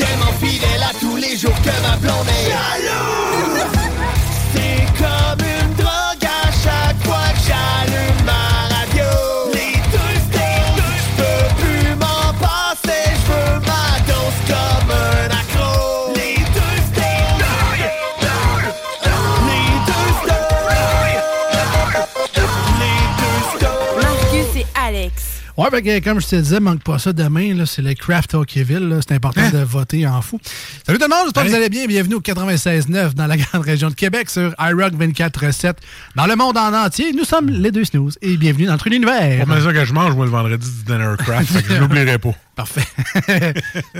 Tellement fidèle à tous les jours que ma blonde est jalouse. C'est comme Ouais, ben, comme je te disais, manque pas ça demain. C'est le Craft Hockeyville. C'est important de voter en fou. Salut tout le monde, j'espère que vous allez bien. Bienvenue au 96.9 dans la grande région de Québec sur iRock 24.7. Dans le monde en entier, nous sommes les deux snooze et bienvenue dans notre univers. Que je mange, moi, le vendredi du Dinner Craft. je l'oublierai pas. Parfait.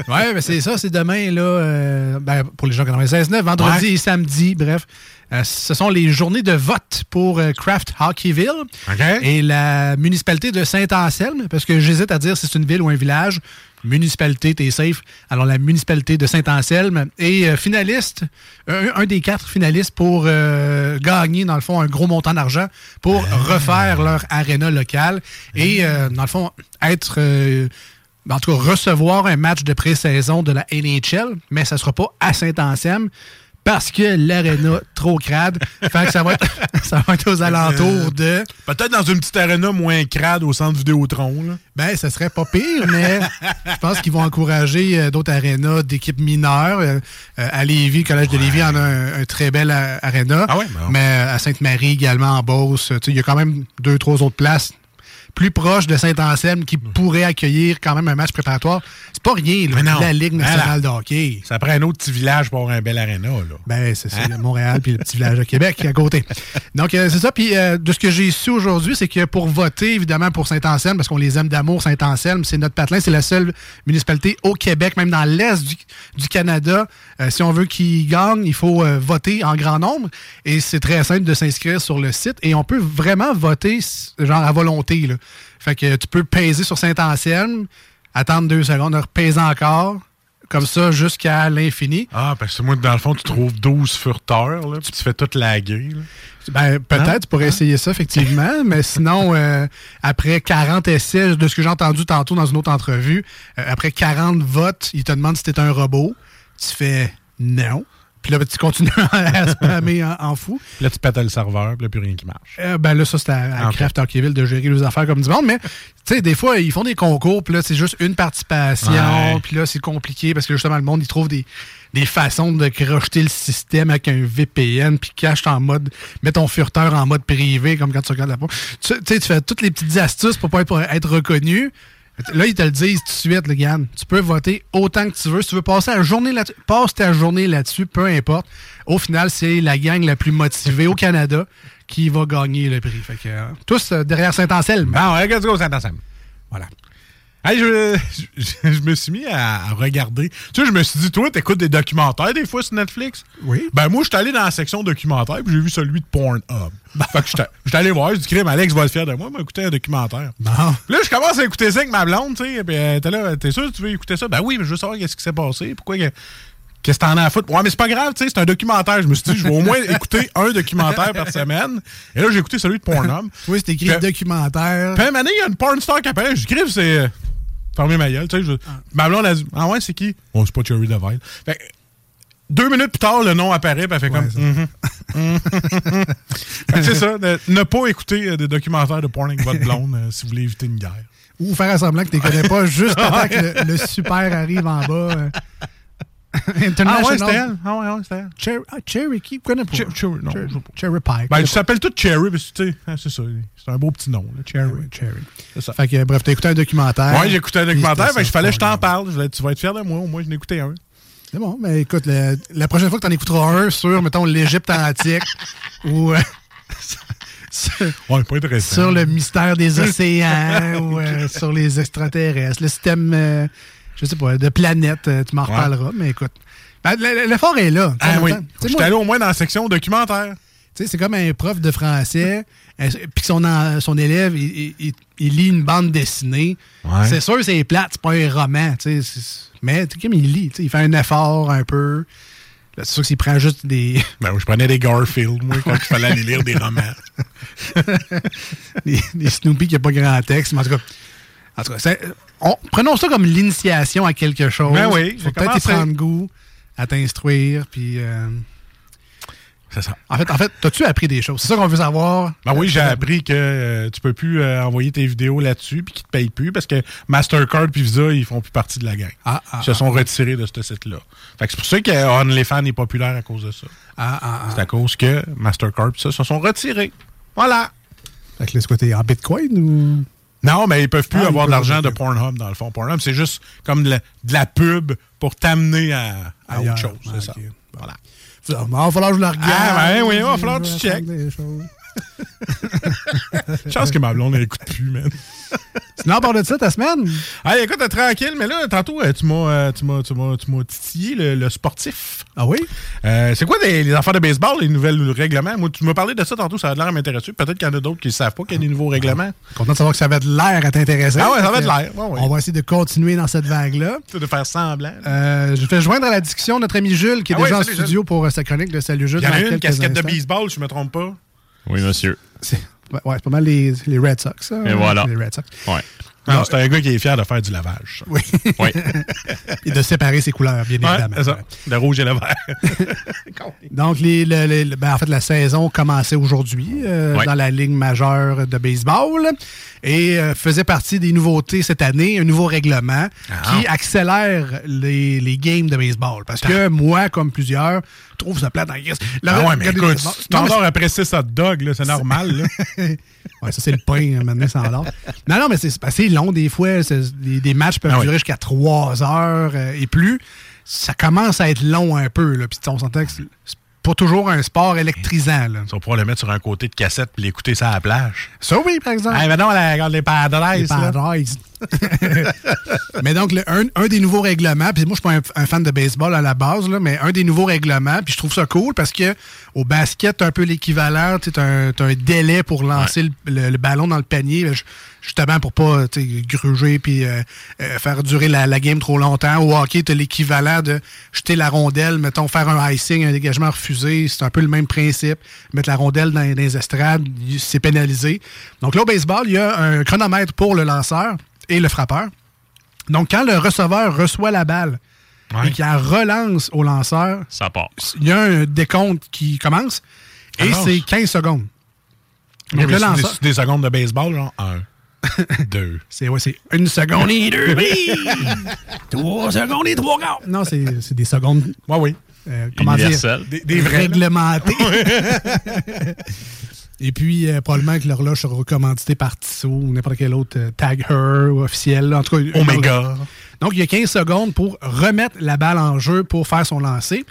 ouais, ben c'est ça, c'est demain, là, euh, ben, pour les gens 96.9, vendredi Ouais. et samedi, bref. Euh, ce sont les journées de vote pour euh, Craft Hockeyville OK. et la municipalité de Saint-Anselme, parce que j'hésite à dire si c'est une ville ou un village. Municipalité, t'es safe. Alors, la municipalité de Saint-Anselme est euh, finaliste, un, un des quatre finalistes pour euh, gagner, dans le fond, un gros montant d'argent pour refaire leur aréna locale et, euh, dans le fond, être... euh, en tout cas, recevoir un match de pré-saison de la NHL, mais ça sera pas à Saint-Anselme parce que l'aréna trop crade. fait que ça va être, ça va être aux alentours de. Peut-être dans une petite arena moins crade au centre Vidéotron. Là. Ben, ça serait pas pire, mais je pense qu'ils vont encourager euh, d'autres arénas d'équipes mineures. Euh, euh, à Lévis, le Collège de Lévis en a un, un très bel aréna. Ah ouais, ben mais euh, à Sainte-Marie également, en Beauce. Il y a quand même deux, trois autres places plus proches de Saint-Anselme qui pourraient accueillir quand même un match préparatoire. C'est pas rien, là, non. la Ligue nationale de hockey. Ça prend un autre petit village pour avoir un bel aréna. Là. Ben, c'est ça, Montréal puis le petit village de Québec à côté. Donc, euh, c'est ça. Puis, euh, de ce que j'ai su aujourd'hui, c'est que pour voter, évidemment, pour Saint-Anselme, parce qu'on les aime d'amour, Saint-Anselme, c'est notre patelin, c'est la seule municipalité au Québec, même dans l'Est du, du Canada. Euh, si on veut qu'ils gagnent, il faut voter en grand nombre. Et c'est très simple de s'inscrire sur le site. Et on peut vraiment voter, genre, à volonté. Là. Fait que tu peux peser sur Saint-Anselme, attendre deux secondes, repaiser encore, comme ça, jusqu'à l'infini. Ah, parce que moi, dans le fond, tu trouves 12 furteurs, là, puis tu fais toute la là. Ben, peut-être, Hein? tu pourrais essayer ça, effectivement, mais sinon, euh, après 40 essais, de ce que j'ai entendu tantôt dans une autre entrevue, euh, après 40 votes, ils te demandent si t'es un robot. Tu fais non. Puis là, ben, tu continues à spammer en, en fou. Là, tu pètes le serveur, puis là, plus rien qui marche. Euh, ben là, ça, c'est à, à Ah, ok. Craft Hockeyville de gérer les affaires comme du monde. Mais, tu sais, des fois, ils font des concours, puis là, c'est juste une participation. Puis là, c'est compliqué parce que justement, le monde, il trouve des, des façons de crocheter le système avec un VPN, puis cache en mode, mets ton furteur en mode privé, comme quand tu regardes la peau. Tu sais, tu fais toutes les petites astuces pour pas être reconnu. Là, ils te le disent tout de suite, le gars. Tu peux voter autant que tu veux. Si tu veux passer la journée là passe ta journée là-dessus, peu importe. Au final, c'est la gang la plus motivée au Canada qui va gagner le prix. Fait que, euh, tous euh, derrière Saint-Anselme. Bon, let's go, Saint-Anselme. Voilà. Hey, je, je, je me suis mis à, regarder. Tu sais, je me suis dit, toi, t'écoutes des documentaires des fois sur Netflix? Oui. Ben, moi, je suis allé dans la section documentaire, puis j'ai vu celui de Pornhub. fait que j'étais j'étais allé voir, j'ai dit, crème, Alex va le faire de moi, m'a écouté un documentaire. Puis là, je commence à écouter ça avec ma blonde, tu sais, puis euh, t'es là, t'es sûr que tu veux écouter ça? Ben oui, mais je veux savoir qu'est-ce qui s'est passé, pourquoi que- Qu'est-ce que t'en as à foutre? Ouais, mais c'est pas grave, tu sais, c'est un documentaire. Je me suis dit, je vais au moins écouter un documentaire par semaine. Et là, j'ai écouté celui de Pornhub. Oui, c'est écrit Puis- documentaire. Puis, à un il y a une porn star qui apparaît. Je crève, c'est. Fermez ma gueule, tu sais. je- Ma blonde a dit Ah ouais, c'est qui Oh, c'est pas Cherry Deville. Fait que, deux minutes plus tard, le nom apparaît, puis elle fait comme. Mhm. Mhm. Fait que c'est ça, ne, ne pas écouter euh, des documentaires de porn avec votre blonde euh, si vous voulez éviter une guerre. Ou faire semblant que tu ne connais pas juste avant que le, le super arrive en bas. euh. International. Ah ouais, c'était elle? Ah ouais, ouais, c'était elle. Cher- ah, Cherokee, vous connaissez pas? Cher- Cherry, non, Cher- je sais pas. Cherry Pie. Ben, je s'appelle tout Cherry, parce que tu sais, hein, c'est ça. C'est un beau petit nom, là, Cherry. Cherry. C'est ça. Fait que, bref, t'as écouté un documentaire. Ouais, j'ai écouté un documentaire, ça, je fallait que je t'en parle. Je tu vas être fier de moi, au moins, je n'ai écouté un. C'est bon, mais écoute, le- la prochaine fois que t'en écouteras un sur, mettons, l'Égypte antique ou euh, sur, Ouais, pas intéressant. sur le mystère des océans ou euh, sur les extraterrestres, le système, euh, je je sais pas, de planète, euh, tu m'en Ouais. reparleras, mais écoute. Ben, L'effort est là. Ah oui. J'étais moi, allé au moins dans la section documentaire. tu sais, c'est comme un prof de français, euh, puis son, son élève, il, il- lit une bande dessinée. Ouais. C'est sûr, c'est plate, c'est pas un roman, tu sais, c'est- mais comme il lit, tu sais, il fait un effort un peu. C'est sûr que s'il prend juste des, Ben, je prenais des Garfield, moi, quand il fallait aller lire des romans. des, des Snoopy qui n'a pas grand texte, mais en tout cas, en tout cas c'est- on- prenons ça comme l'initiation à quelque chose. Ben oui, Faut peut-être y prendre goût, à t'instruire, puis... euh, C'est ça. En fait, en fait, t'as-tu appris des choses? C'est ça qu'on veut savoir. Ben oui, j'ai appris que euh, tu peux plus euh, envoyer tes vidéos là-dessus puis qu'ils te payent plus parce que Mastercard puis Visa, ils font plus partie de la gang. Ah, ah, ils se sont retirés de ce site-là. Fait que c'est pour ça que OnlyFans est populaire à cause de ça. Ah, ah, ah. C'est à cause que Mastercard pis ça se sont retirés. Voilà. Fait que là, c'est en bitcoin ou... Non, mais ils peuvent plus Ah, avoir de l'argent de Pornhub dans le fond. Pornhub, c'est juste comme de la, de la pub pour t'amener à, à Ailleurs. autre chose. C'est Ah, ça. Voilà. Il va falloir que je le regarde. Ah, ben oui, il va falloir que tu checkes. Chance que ma blonde n'écoute plus, man. Sinon, part de ça, ta semaine? Hey, écoute, tranquille, mais là, tantôt, euh, tu m'as, euh, tu m'as, tu m'as, tu m'as titillé le, le sportif. Ah oui? Euh, c'est quoi des- les affaires de baseball, les nouvelles règlements? Moi, tu m'as parlé de ça tantôt, ça a l'air à m'intéresser. Peut-être qu'il y en a d'autres qui ne savent pas qu'il y a des nouveaux règlements. Content de savoir que ça avait de l'air à t'intéresser. Ah ouais, ça avait de l'air. Ouais, ouais. On va essayer de continuer dans cette vague-là. De faire semblant. Euh, je vais joindre à la discussion notre ami Jules, qui est Ah ouais, déjà en studio pour sa chronique de Salut Jules. Il y en a une, casquette de baseball, je me trompe pas. Oui, monsieur. C'est ouais, ouais, c'est pas mal les, les Red Sox, ça. Et voilà. Les Red Sox. Ouais. Non, c'est un gars qui est fier de faire du lavage. ça. Oui. Oui. Et de séparer ses couleurs, bien Ouais, évidemment. ça. Le rouge et le vert. Donc, les, le- le- le- ben, en fait, la saison commençait aujourd'hui euh, dans la Ligue majeure de baseball et euh, faisait partie des nouveautés cette année, un nouveau règlement Ah. qui accélère les, les games de baseball. Parce que moi, comme plusieurs, trouve ça plate guise. Le- Ah ouais, mais écoute, tu t'endors après 6 hot dogs, c'est normal. Là. Ouais, ça, c'est le pain, hein, maintenant, sans l'or. Non, non, mais c'est assez long, des fois. Des, des matchs peuvent Ah oui. durer jusqu'à trois heures euh, et plus. Ça commence à être long un peu, là. Puis on s'entend que c'est pas toujours un sport électrisant, là. Tu vas pouvoir le mettre sur un côté de cassette puis l'écouter ça à la plage. Ça, oui, par exemple. Hey, maintenant, la, regarde les Padres. Les mais donc, le- un, un des nouveaux règlements, puis moi, je suis pas un, un fan de baseball à la base, là, mais un des nouveaux règlements, puis je trouve ça cool parce que au basket, t'as un peu l'équivalent, tu as un, délai pour lancer le, le- le ballon dans le panier, justement pour pas gruger puis euh, euh, faire durer la, la game trop longtemps. Au hockey, tu as l'équivalent de jeter la rondelle, mettons, faire un icing, un dégagement refusé, c'est un peu le même principe. Mettre la rondelle dans, dans les estrades, c'est pénalisé. Donc là, au baseball, il y a un chronomètre pour le lanceur et le frappeur. Donc, quand le receveur reçoit la balle Ouais. et qu'il la relance au lanceur, Ça part. il y a un décompte qui commence et c'est 15 secondes. Donc, le des, lanceur, c'est des secondes de baseball, genre 1, 2. c'est ouais, c'est une seconde et deux. trois secondes et trois quarts. Non, c'est des secondes, Ouais, oui. euh, comment dire? Des, des vrais. réglementées. Et puis, euh, probablement que l'horloge sera commanditée par Tissot ou n'importe quel autre euh, Tag Her officiel. En tout cas, Omega. Donc, il y a 15 secondes pour remettre la balle en jeu pour faire son lancer.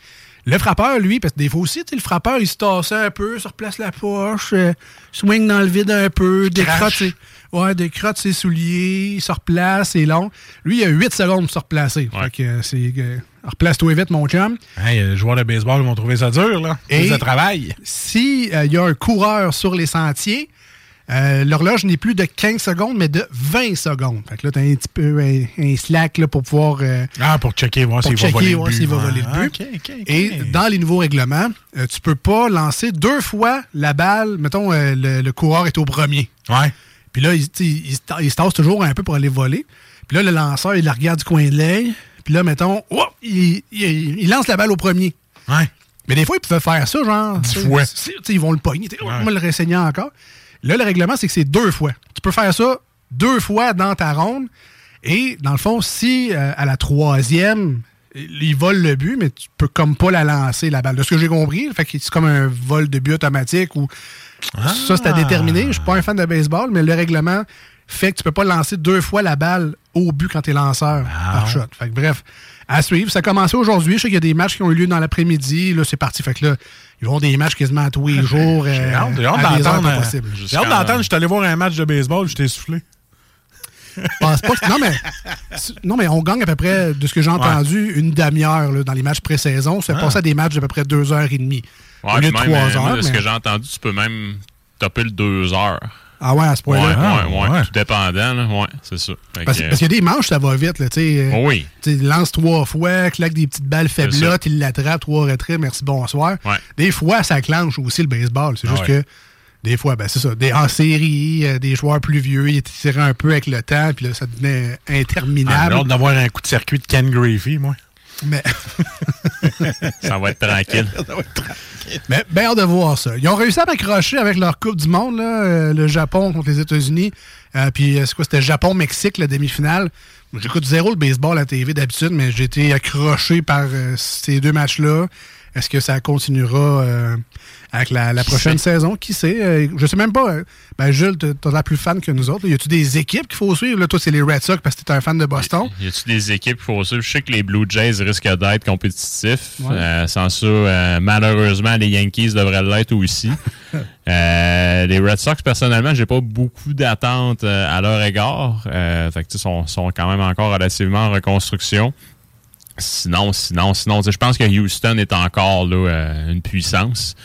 Le frappeur, lui, parce que des fois aussi, le frappeur, il se tasse un peu, se replace la poche, euh, swing dans le vide un peu, décrotte ouais, décrotte ses souliers, il se replace, c'est long. Lui, il a 8 secondes pour se replacer. Ouais. Fait que euh, c'est... euh, replace-toi vite, mon chum. Hey, les joueurs de baseball vont trouver ça dur, là. Et- ça travaille. Si euh, il y a un coureur sur les sentiers, euh, l'horloge n'est plus de 15 secondes, mais de 20 secondes. Fait que là, tu as un petit peu un, un slack là, pour pouvoir euh, Ah, pour checker, voir s'il va voler le voir but. s'il va voler le but. Ok, ok, ok. Et dans les nouveaux règlements, euh, tu peux pas lancer deux fois la balle. Mettons, euh, le, le coureur est au premier. Ouais. Puis là, il, se ta- il se tasse toujours un peu pour aller voler. Puis là, le lanceur, il la regarde du coin de l'œil. Puis là, mettons, oh, il, lance la balle au premier. Ouais. Mais des fois, ils pouvaient faire ça, genre. Dix fois. Ils vont le pogner. oh, Ouais. On va le renseigner encore. Là, le règlement, c'est que c'est deux fois. Tu peux faire ça deux fois dans ta ronde. Et dans le fond, si euh, à la troisième, il vole le but, mais tu peux comme pas la lancer, la balle. De ce que j'ai compris, fait que c'est comme un vol de but automatique ou ça, c'est à déterminer. Je suis pas un fan de baseball, mais le règlement fait que tu peux pas lancer deux fois la balle au but quand tu es lanceur par shot. Fait que bref, à suivre. Ça a commencé aujourd'hui. Je sais qu'il y a des matchs qui ont eu lieu dans l'après-midi. Là, c'est parti. Fait que là, ils vont des matchs quasiment à tous les jours. J'ai euh, hâte, heures d'entendre. euh. J'ai hâte d'entendre. Je suis allé voir un match de baseball, je t'ai soufflé. pense pas que- non, mais, non, mais on gagne à peu près, de ce que j'ai entendu, une demi-heure dans les matchs pré-saison. C'est Ah. passé à des matchs d'à peu près deux heures et demie. Ouais, Au lieu de même, trois euh, moi, heures. de ce mais- que j'ai entendu, tu peux même topper le 2 heures. Ah ouais, à ce point-là? ouais, ouais, ouais. Tout dépendant, là. Ouais, c'est ça. Fait Parce, qu'il y a des manches, ça va vite. Là, tu sais, euh, oui. tu lance trois fois, claque des petites balles faiblottes, il l'attrape, trois retraits, merci, bonsoir. Ouais. Des fois, ça clenche aussi le baseball. C'est Ah juste ouais. que des fois, ben, c'est ça. Des, en série, euh, des joueurs plus vieux, ils étiraient un peu avec le temps, puis là, ça devenait Ah, J'ai interminable. hâte d'avoir un coup de circuit de Ken Griffey, moi. mais Ça va être tranquille. mais ben hâte de voir ça. Ils ont réussi à m'accrocher avec leur Coupe du Monde, là, euh, le Japon contre les États-Unis. Euh, puis, euh, c'est quoi? C'était Japon-Mexique, la demi-finale. J'écoute zéro le baseball à la TV d'habitude, mais j'ai été accroché par euh, ces deux matchs-là. Est-ce que ça continuera euh, avec la, la prochaine saison? Qui sait? Euh, je sais même pas. euh, Ben, Jules, t'es t'es la plus fan que nous autres. Y a-tu des équipes qu'il faut suivre? Là, toi, c'est les Red Sox parce que t'es un fan de Boston. Y a-tu des équipes qu'il faut suivre? Je sais que les Blue Jays risquent d'être compétitifs. Ouais. Euh, sans ça, euh, malheureusement, les Yankees devraient l'être aussi. Euh, les Red Sox, personnellement, j'ai pas beaucoup d'attentes euh, à leur égard. Euh, fait que, sont, sont quand même encore relativement en reconstruction. Sinon, sinon, sinon, je pense que Houston est encore là euh, une puissance.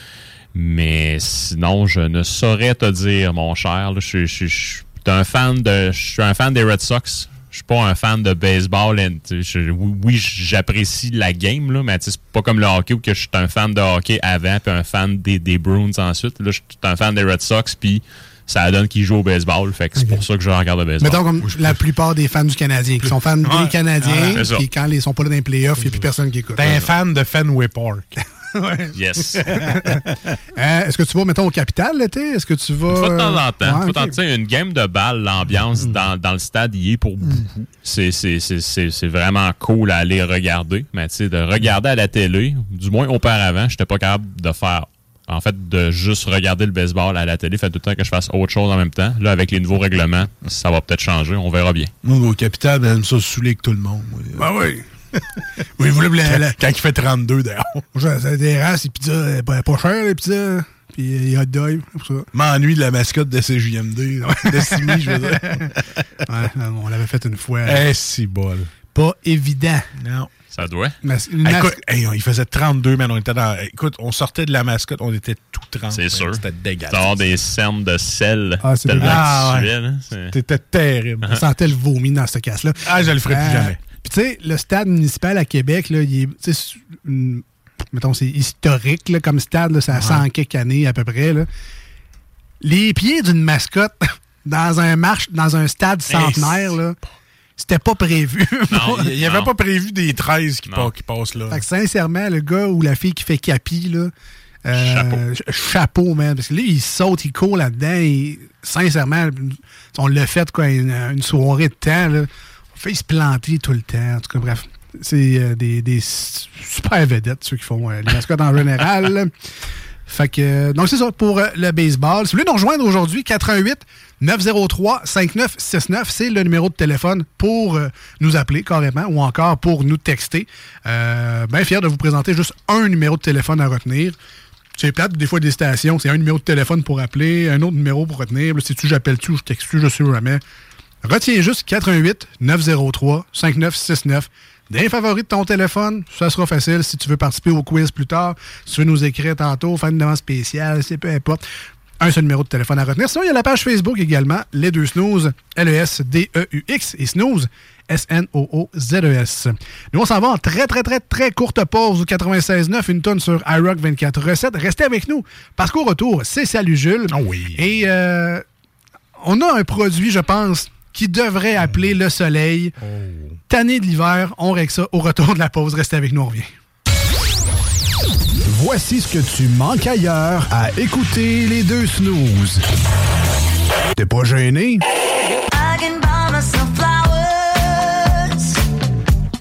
Mais sinon, je ne saurais te dire, mon cher. là. je, suis- je suis- je suis un fan de. Je suis un fan des Red Sox. Je suis pas un fan de baseball. je- oui, oui, j'apprécie la game, là, mais c'est pas comme le hockey où que je suis un fan de hockey avant puis un fan des, des Bruins ensuite. Là, je suis un fan des Red Sox puis ça donne qu'ils jouent au baseball. Fait que c'est pour ça que je regarde le baseball. Mettons comme la plupart des fans du Canadien, qui sont fans des. Canadiens, puis quand ils sont pas là dans les playoffs, il n'y a plus personne qui écoute. T'es un fan de Fenway Park. Yes. Euh, Est-ce que tu vas, mettons, au Capital l'été? Est-ce que tu vas. Une fois de temps en temps. Ouais, Une fois de temps- ok. tu sais, une game de balle, l'ambiance dans, dans le stade y est pour beaucoup. C'est- C'est c'est- c'est- c'est vraiment cool à aller regarder. Mais tu sais, de regarder à la télé, du moins auparavant, j'étais pas capable de faire. En fait, de juste regarder le baseball à la télé, fait tout le temps que je fasse autre chose en même temps. Là, avec les nouveaux règlements, ça va peut-être changer. On verra bien. Moi, au capital, ben, ça saouler que tout le monde. Ben oui. oui, vous voulez la, la, Quand il fait 32 dehors. ça, ça dérange, les pizzas, euh, pas, pas cher, les pizzas. Puis euh, les hot dogs, pour ça. M'ennuie de la mascotte de CJMD. de Simi, je veux dire. Ouais, on l'avait fait une fois. Eh, si bol. Pas évident. Non. Ça doit. Hey, mas- écoute, hey, il faisait 32, man. On était dans. Écoute, on sortait de la mascotte, on était tout 30. C'est sûr. C'était dégueulasse. avoir des scènes de sel Ah, c'est tellement dégueulasse. Ah, que tu ouais. fais, là. C'est- C'était terrible. on sentait le vomi dans cette casse-là. Ah, je le ferai plus Euh, jamais. Puis tu sais, le stade municipal à Québec, là, il est, tu sais, une- mettons, c'est historique là, comme stade, là, ça a 100 quelques années à peu près. Là. Les pieds d'une mascotte dans un marche, dans un stade centenaire, là, c'était pas prévu. Non, Il n'y avait non. pas prévu des 13 qui, passent là. Fait que sincèrement, le gars ou la fille qui fait capi, là, euh, Chapeau. ch- Chapeau, man. Parce que là, il saute, il court là-dedans. Et, sincèrement, on l'a fait quoi, une, une soirée de temps. Là. Fait se planter tout le temps. En tout cas, bref. C'est euh, des, des super vedettes, ceux qui font euh, les mascottes en général. Fait que, euh, donc c'est ça pour le baseball. Si vous voulez nous rejoindre aujourd'hui, 88 903 5969, c'est le numéro de téléphone pour nous appeler carrément ou encore pour nous texter. Euh, bien fier de vous présenter juste un numéro de téléphone à retenir. C'est plate, des fois des stations, c'est un numéro de téléphone pour appeler, un autre numéro pour retenir. Si tu j'appelle-tu ou je texte-tu, je sais jamais. Retiens juste 88 903 5969. Des favoris de ton téléphone, ça sera facile si tu veux participer au quiz plus tard, si tu veux nous écrire tantôt, faire une demande spéciale, c'est peu importe. Un seul numéro de téléphone à retenir. Sinon, il y a la page Facebook également, les deux snooze, L-E-S-D-E-U-X et snooze, S-N-O-O-Z-E-S. Nous, on s'en va en très, très, très, très courte pause au 96.9, une tonne sur iRock 24 recettes. Restez avec nous, parce qu'au retour, c'est Salut Jules. Ah oui. Et euh, on a un produit, je pense, qui devrait appeler le soleil. Tanné de l'hiver, on règle ça au retour de la pause. Restez avec nous, on revient. Voici ce que tu manques ailleurs à écouter les deux snooze. T'es pas gêné? I can buy myself flowers,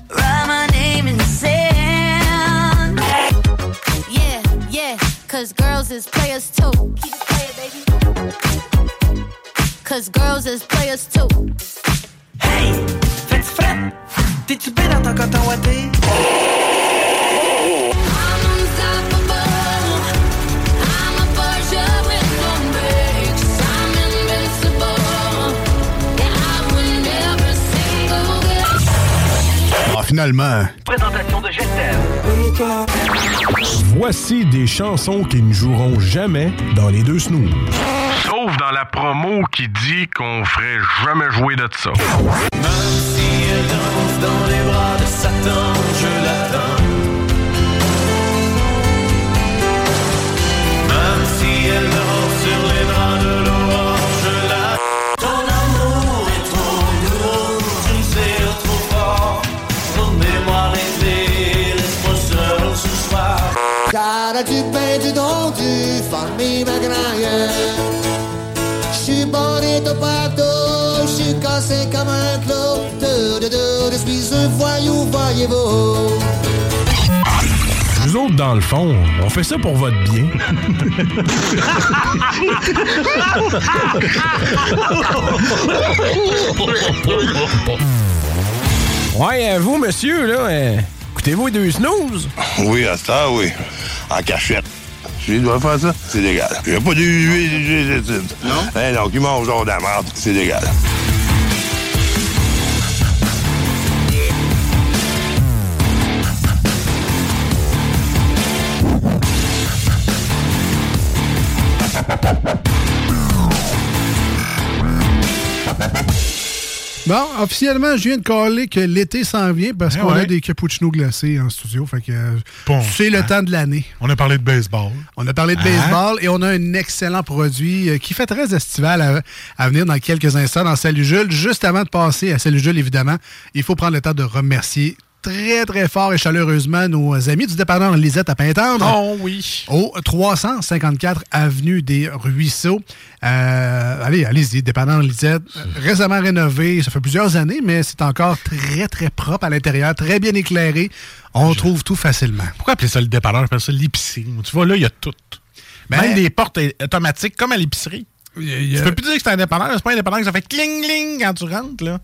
write my name in the sand. Yeah, yeah, cause girls is players too. Cause girls is players too. Hey, fais-tu fret? T'es-tu bien dans ton coton? Finalement. Présentation de Gestel. Voici des chansons qui ne joueront jamais dans les deux snooze. Sauf dans la promo qui dit qu'on ferait jamais jouer de ça. Même si elle danse dans les bras de Satan, du pain, du don, du famille magraille. J'suis bonito partout, j'suis cassé comme un clou. De, de, de, je suis un voyou, voyez-vous. Nous autres, dans le fond, on fait ça pour votre bien. Ouais, euh, vous, monsieur, là, euh, écoutez-vous deux snooze? Oui, à ça, oui. En cachette. Je dois faire ça, c'est légal. Il n'y a pas d'huile. Non? Eh non, qui mange genre de la merde, c'est légal. Bon, officiellement, je viens de caler que l'été s'en vient parce Eh qu'on a des cappuccinos glacés en studio. Fait que Bon, c'est le hein? temps de l'année. On a parlé de baseball. On a parlé de Hein? baseball et on a un excellent produit euh, qui fait très estival à, à venir dans quelques instants dans Salut Jules. Juste avant de passer à Salut Jules, évidemment, il faut prendre le temps de remercier très, très fort et chaleureusement nos amis du dépanneur Lisette à Pintendre. Oh oui. Au 354 Avenue des Ruisseaux. Euh, allez, allez-y, dépanneur Lisette. Récemment rénové, ça fait plusieurs années, mais c'est encore très, très propre à l'intérieur, très bien éclairé. On trouve tout facilement. Pourquoi appeler ça le dépanneur? Appelle ça l'épicerie. Tu vois, là, il y a tout. Ben- Même des portes automatiques, comme à l'épicerie. a- Tu peux plus dire que c'est un dépanneur. C'est pas un dépanneur que ça fait cling-cling quand tu rentres, là.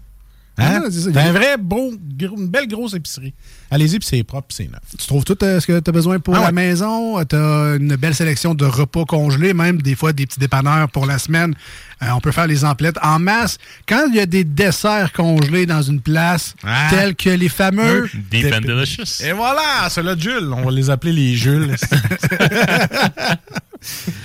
Hein? Ah, c'est un vrai beau, gros- une belle grosse épicerie. Allez-y, puis c'est propre, c'est neuf. Tu trouves tout euh, ce que tu as besoin pour Ah la ouais. maison? Tu as une belle sélection de repas congelés, même des fois des petits dépanneurs pour la semaine. Euh, on peut faire les emplettes en masse. Quand il y a des desserts congelés dans une place, Ah. tels que les fameux... Deep and delicious. Et voilà, c'est là Jules. On va les appeler les Jules.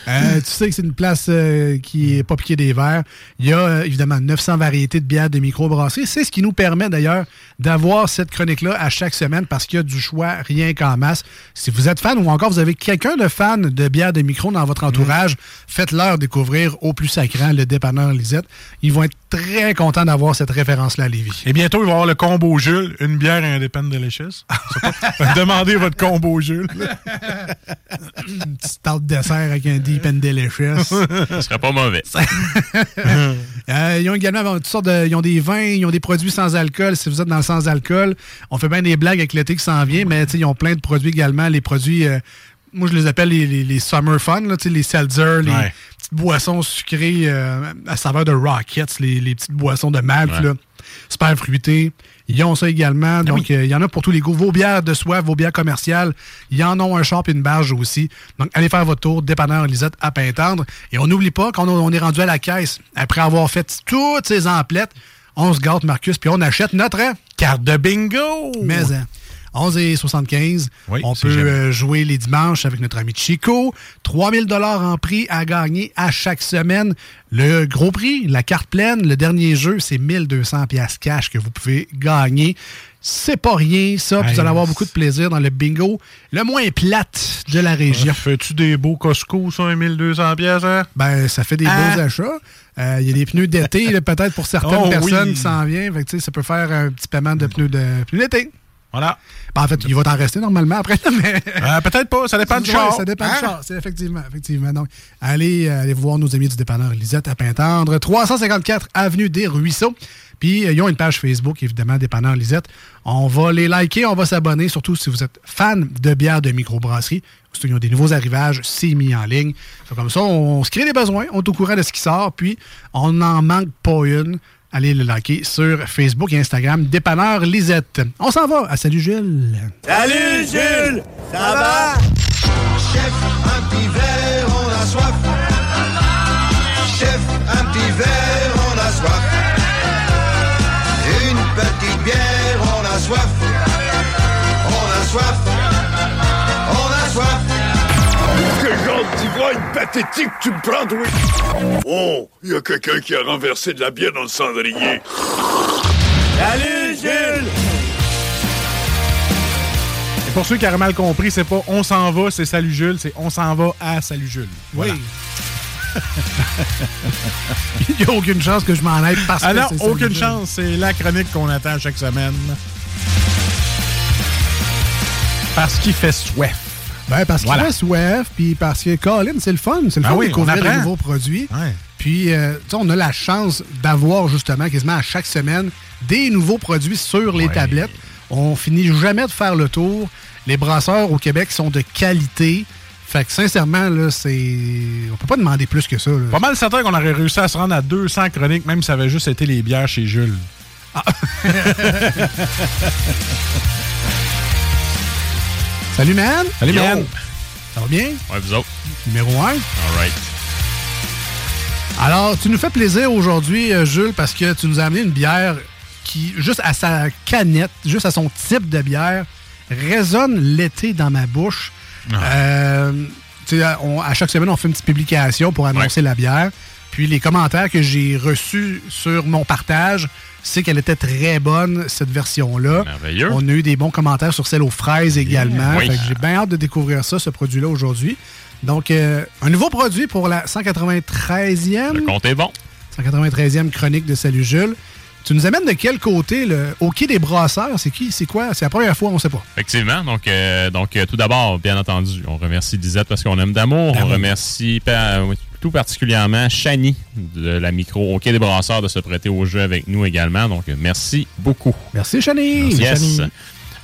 Euh, tu sais que c'est une place euh, qui est pas piquée des verres. Il y a euh, évidemment 900 variétés de bières de microbrasserie. C'est ce qui nous permet d'ailleurs d'avoir cette chronique-là à chaque semaine parce qu'il y a du choix rien qu'en masse. Si vous êtes fan ou encore vous avez quelqu'un de fan de bières de micro dans votre entourage, faites-leur découvrir au plus sacrant le dépanneur Lisette. Ils vont être très contents d'avoir cette référence-là à Lévis. Et bientôt, il va y avoir le combo Jules, une bière et un Depend Delicious. Demandez votre combo Jules. Une petite tarte dessert avec un Deep and Delicious. Ce serait pas mauvais. Euh, ils ont également toutes sortes de. Ils ont des vins, ils ont des produits sans alcool. Si vous êtes dans le sans alcool, on fait bien des blagues avec l'été qui s'en vient, mais ils ont plein de produits également. Les produits. euh, moi, je les appelle les, les- les summer fun, là, les seltzer, les Ouais. Boissons sucrées euh, à saveur de rockets, les, les petites boissons de malt, Ouais. là, super fruitées. Ils ont ça également. Donc, euh, il y en a pour tous les goûts. Vos bières de soif, vos bières commerciales, ils en ont un shop et une barge aussi. Donc, allez faire votre tour, dépanneur Lisette à Pintendre. Et on n'oublie pas qu'on on est rendu à la caisse après avoir fait toutes ces emplettes. On se gâte, Marcus, puis on achète notre Carte de bingo! mais hein, 11 et 75. Oui, on peut euh, jouer les dimanches avec notre ami Chico. 3000 dollars en prix à gagner à chaque semaine. Le gros prix, la carte pleine, le dernier jeu, c'est 1200 pièces cash que vous pouvez gagner. C'est pas rien, ça. puis vous allez avoir beaucoup de plaisir dans le bingo, le moins plate de la région. Fais-tu des beaux Costco, ça, 1200 pièces, hein? Ben, ça fait des Ah. beaux achats. Euh, Il y a des pneus d'été, peut-être pour certaines Oh, personnes oui. qui s'en viennent. Fait que, ça peut faire un petit paiement de pneus de pneus d'été. Voilà. Ben, en fait, il va t'en rester normalement après, mais. Euh, Peut-être pas, ça dépend du Ouais, char. Ça dépend Hein? du char, c'est effectivement. effectivement. Donc, allez, euh, allez voir nos amis du dépanneur Lisette à Pintendre, 354 Avenue des Ruisseaux. Puis, euh, ils ont une page Facebook, évidemment, Dépanneur Lisette. On va les liker, on va s'abonner, surtout si vous êtes fan de bière de microbrasserie. Ils ont des nouveaux arrivages, c'est mis en ligne. Comme ça, on se crée des besoins, on est au courant de ce qui sort, puis on n'en manque pas une. Allez le liker sur Facebook et Instagram, Dépanneur Lisette. On s'en va à Salut Jules. Salut Jules, ça va? Chef, un petit verre, on a soif. Chef, un petit verre, on a soif. Une petite bière, on a soif. soif. Pathétique tu me prends, oui? Oh, il y a quelqu'un qui a renversé de la bière dans le cendrier. Salut, Jules! Et pour ceux qui auraient mal compris, c'est pas on s'en va, c'est Salut Jules, c'est on s'en va à Salut Jules. Oui. Il n'y a aucune chance que je m'en aille parce Ah que c'est aucune Salut chance. C'est la chronique qu'on attend chaque semaine. Parce qu'il fait soif. Ben, parce qu'il Voilà. soif, puis parce que Colin, c'est le fun. C'est le Ben fun oui, de découvrir des nouveaux produits. Puis, euh, tu sais, on a la chance d'avoir justement quasiment à chaque semaine des nouveaux produits sur les tablettes. On finit jamais de faire le tour. Les brasseurs au Québec sont de qualité. Fait que sincèrement, là, c'est. On peut pas demander plus que ça. là. Pas mal certain qu'on aurait réussi à se rendre à 200 chroniques, même si ça avait juste été les bières chez Jules. Salut, man! Salut, Yo! man! Ça va bien? Ouais, vous autres. Numéro 1. All right. Alors, tu nous fais plaisir aujourd'hui, euh, Jules, parce que tu nous as amené une bière qui, juste à sa canette, juste à son type de bière, résonne l'été dans ma bouche. Euh, sais, on- à chaque semaine, on fait une petite publication pour annoncer la bière. Puis les commentaires que j'ai reçus sur mon partage, c'est qu'elle était très bonne, cette version-là. Merveilleux. On a eu des bons commentaires sur celle aux fraises également. Oui. J'ai bien hâte de découvrir ça, ce produit-là, aujourd'hui. Donc, euh, un nouveau produit pour la 193e. Le compte est bon. 193e chronique de Salut Jules. Tu nous amènes de quel côté le quai des brasseurs? C'est qui? C'est quoi? C'est la première fois, on sait pas. Effectivement. Donc, euh, donc euh, tout d'abord, bien entendu, on remercie Lisette parce qu'on aime d'amour. On remercie pa- oui, tout particulièrement Chani de la micro au Quai des Brasseurs de se prêter au jeu avec nous également. Donc, euh, merci beaucoup. Merci, Chani! Yes. Chani.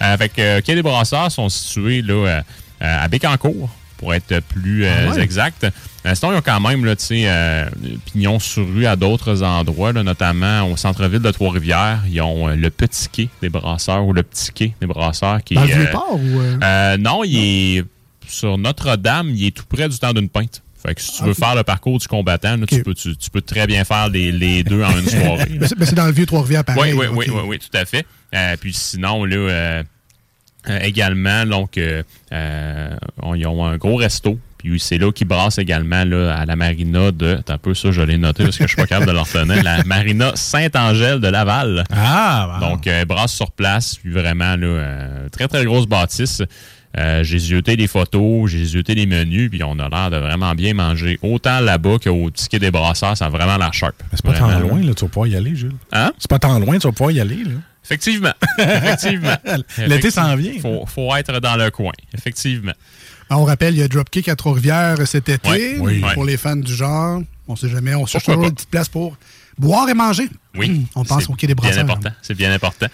Euh, euh, Quai des Brasseurs sont situés là, euh, euh, à Bécancourt, pour être plus euh, Ah ouais? exact. Euh, sinon, ils ont quand même là, tu sais, euh, pignon sur rue à d'autres endroits, là, notamment au centre-ville de Trois-Rivières. Ils ont euh, le Petit Quai des Brasseurs ou le Petit Quai des Brasseurs. Qui Dans est, le euh, Vieux-Port ou... non, il est sur Notre-Dame, il est tout près du temps d'une pinte. Fait que si tu veux Ok. faire le parcours du combattant, là, tu, peux, tu, tu peux très bien faire les, les deux en une soirée. Ben, c'est dans le vieux Trois-Rivières, pareil. Oui, oui, oui, oui, oui, tout à fait. Euh, puis sinon, là, euh, euh, également, donc, euh, euh, on- ils ont un gros resto. Puis c'est là qu'ils brassent également là, à la marina de. T'as un peu ça, je l'ai noté parce que je suis pas capable de leur retenir. La marina Saint-Angèle de Laval. Ah, bon. Donc, brasse sur place. Puis vraiment, là, très, très grosse bâtisse. J'ai zioté des photos, j'ai zioté des menus, puis on a l'air de vraiment bien manger. Autant là-bas qu'au ticket des brasseurs, ça a vraiment la sharp. C'est pas tant loin, là, tu vas pouvoir y aller, Jules. Hein? C'est pas tant loin, tu vas pouvoir y aller, là. Effectivement. Effectivement. L'été s'en vient. Faut, faut être dans le coin. Effectivement. Ben, On rappelle, il y a Dropkick à Trois-Rivières cet été. Ouais, oui. Pour les fans du genre, on sait jamais. On cherche toujours pas? une petite place pour boire et manger. Oui. On pense C'est au quai des brasseurs. Bien important. C'est bien important.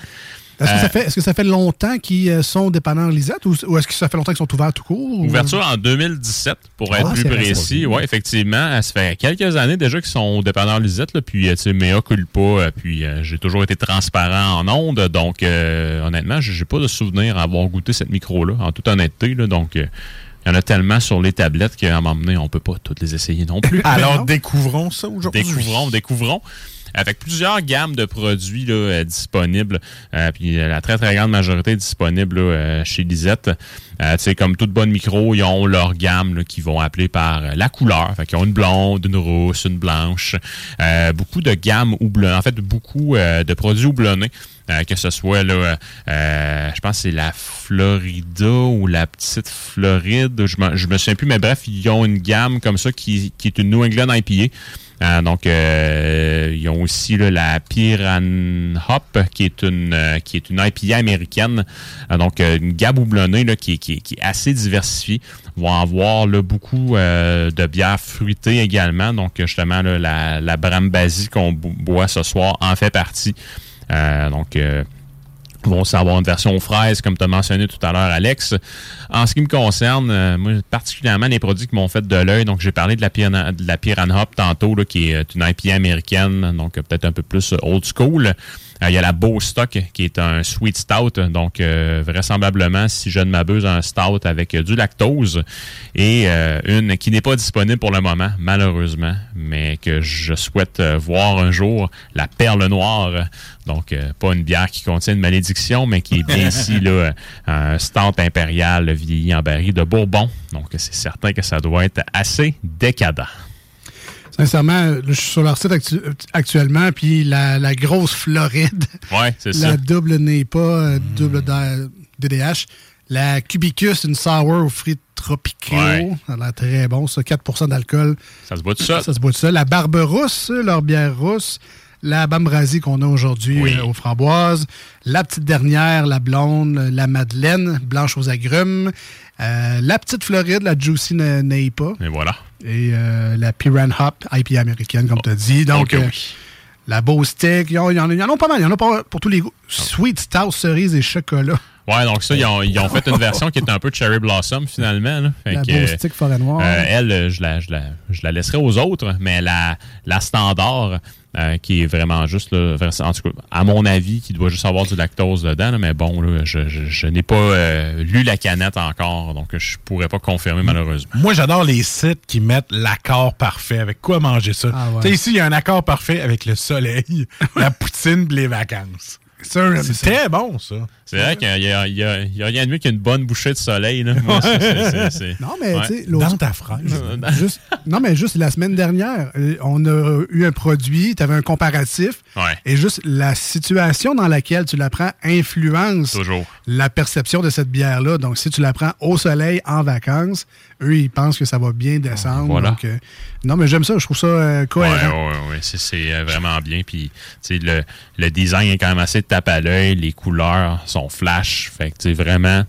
Est-ce que, Euh, ça fait, est-ce que ça fait longtemps qu'ils euh, sont dépanneurs Lisette ou, ou est-ce que ça fait longtemps qu'ils sont ouverts tout court? ou- Ouverture en 2017, pour être Ah, plus c'est récent. précis. Oui, effectivement. Ça fait quelques années déjà qu'ils sont au dépanneur Lisette. Là, puis, euh, tu sais, mea culpa. euh, Puis, euh, j'ai toujours été transparent en ondes. Donc, euh, honnêtement, j'ai pas de souvenir à avoir goûté cette micro-là, en toute honnêteté. Là, donc, euh, il y en a tellement sur les tablettes qu'à un moment donné, on peut pas toutes les essayer non plus. Alors, découvrons ça aujourd'hui. Découvrons, découvrons. Avec plusieurs gammes de produits là, euh, disponibles, euh, puis euh, la très très grande majorité est disponible là, chez Lisette. Sais, comme toute bonne micro, ils ont leur gamme qu'ils vont appeler par la couleur. Fait qu'ils ont une blonde, une rousse, une blanche. Beaucoup de gammes houblonnées. En fait, beaucoup de produits houblonnés. Euh, que ce soit là, euh, je pense que c'est la Florida ou la petite Floride, je je me souviens plus, mais bref, ils ont une gamme comme ça qui, qui est une New England IPA. Euh, donc, euh, ils ont aussi là, la Piran Hop, qui est une euh, qui est une IPA américaine. Euh, donc, euh, une gamme houblonnée là, qui, qui, qui est assez diversifiée. Ils vont avoir là, beaucoup euh, de bières fruitées également. Donc, justement, la, la Brambasi qu'on bo- boit ce soir en fait partie. Donc, vont aussi avoir une version aux fraises, comme tu as mentionné tout à l'heure, Alex. En ce qui me concerne, euh, moi, particulièrement les produits qui m'ont fait de l'œil, donc j'ai parlé de la, Piran- de la Hop tantôt, là, qui est une IPA américaine, donc euh, peut-être un peu plus euh, old school. Euh, Il y a la Beau Stock qui est un sweet stout, donc euh, vraisemblablement, si je ne m'abuse, un stout avec euh, du lactose et euh, une qui n'est pas disponible pour le moment, malheureusement, mais que je souhaite voir un jour, la Perle Noire. Donc, euh, pas une bière qui contient une malédiction, mais qui est bien ici là, un stout impérial vieilli en baril de Bourbon. Donc, c'est certain que ça doit être assez décadent. Sincèrement, je suis sur leur site actu- actuellement, puis la, la grosse Floride, Ouais, c'est la ça. double NEPA, euh, double D- DDH, la Cubicus, une sour aux fruits tropicaux, Ouais. ça a l'air très bon, ça, 4 d'alcool. Ça se boit tout ça. Ça se boit tout ça. La Barbe Rousse, leur bière rousse. La Bambrasie qu'on a aujourd'hui Oui. euh, aux framboises. La petite dernière, la blonde, la Madeleine, blanche aux agrumes. Euh, la petite Floride, la Juicy Neipa. Et voilà. Et euh, la Piran Hop, IP américaine, comme tu as dit. Donc, oui. la Beau Stick, ils en, ils en- ont pas mal. Il y en a pas pour tous les goûts. Sweet Stout, cerise et chocolat. Ouais, donc ça, ils ont, ils ont fait une version qui est un peu Cherry Blossom, finalement. là. Fait La que, euh, Forêt Noire. Euh, elle, euh, je la, je, la, je la laisserai aux autres, mais la, la standard, euh, qui est vraiment juste, là, vers- en tout cas, à mon avis, qui doit juste avoir du lactose dedans, là, mais bon, là, je, je, je n'ai pas euh, lu la canette encore, donc je pourrais pas confirmer malheureusement. Moi, j'adore les sites qui mettent l'accord parfait. Avec quoi manger ça? Ah ouais. Tu sais, ici, il y a un accord parfait avec le soleil, la poutine et les vacances. C'est très bon, ça. C'est vrai qu'il y a, rien de mieux qu'une bonne bouchée de soleil. Là. Moi, Non, mais Ouais. tu sais, Dans ta fraise. juste, non, mais juste la semaine dernière, euh, on a eu un produit, tu avais un comparatif, Ouais. et juste la situation dans laquelle tu la prends influence Toujours. la perception de cette bière-là. Donc, si tu la prends au soleil, en vacances, eux, ils pensent que ça va bien descendre. Voilà. Donc, euh, non, mais j'aime ça, je trouve ça euh, Ouais, cohérent. ouais, ouais, c'est- c'est euh, vraiment bien. Puis, tu sais, le, le design est quand même assez tape à l'œil. Les couleurs sont flash. Fait que, tu sais, vraiment,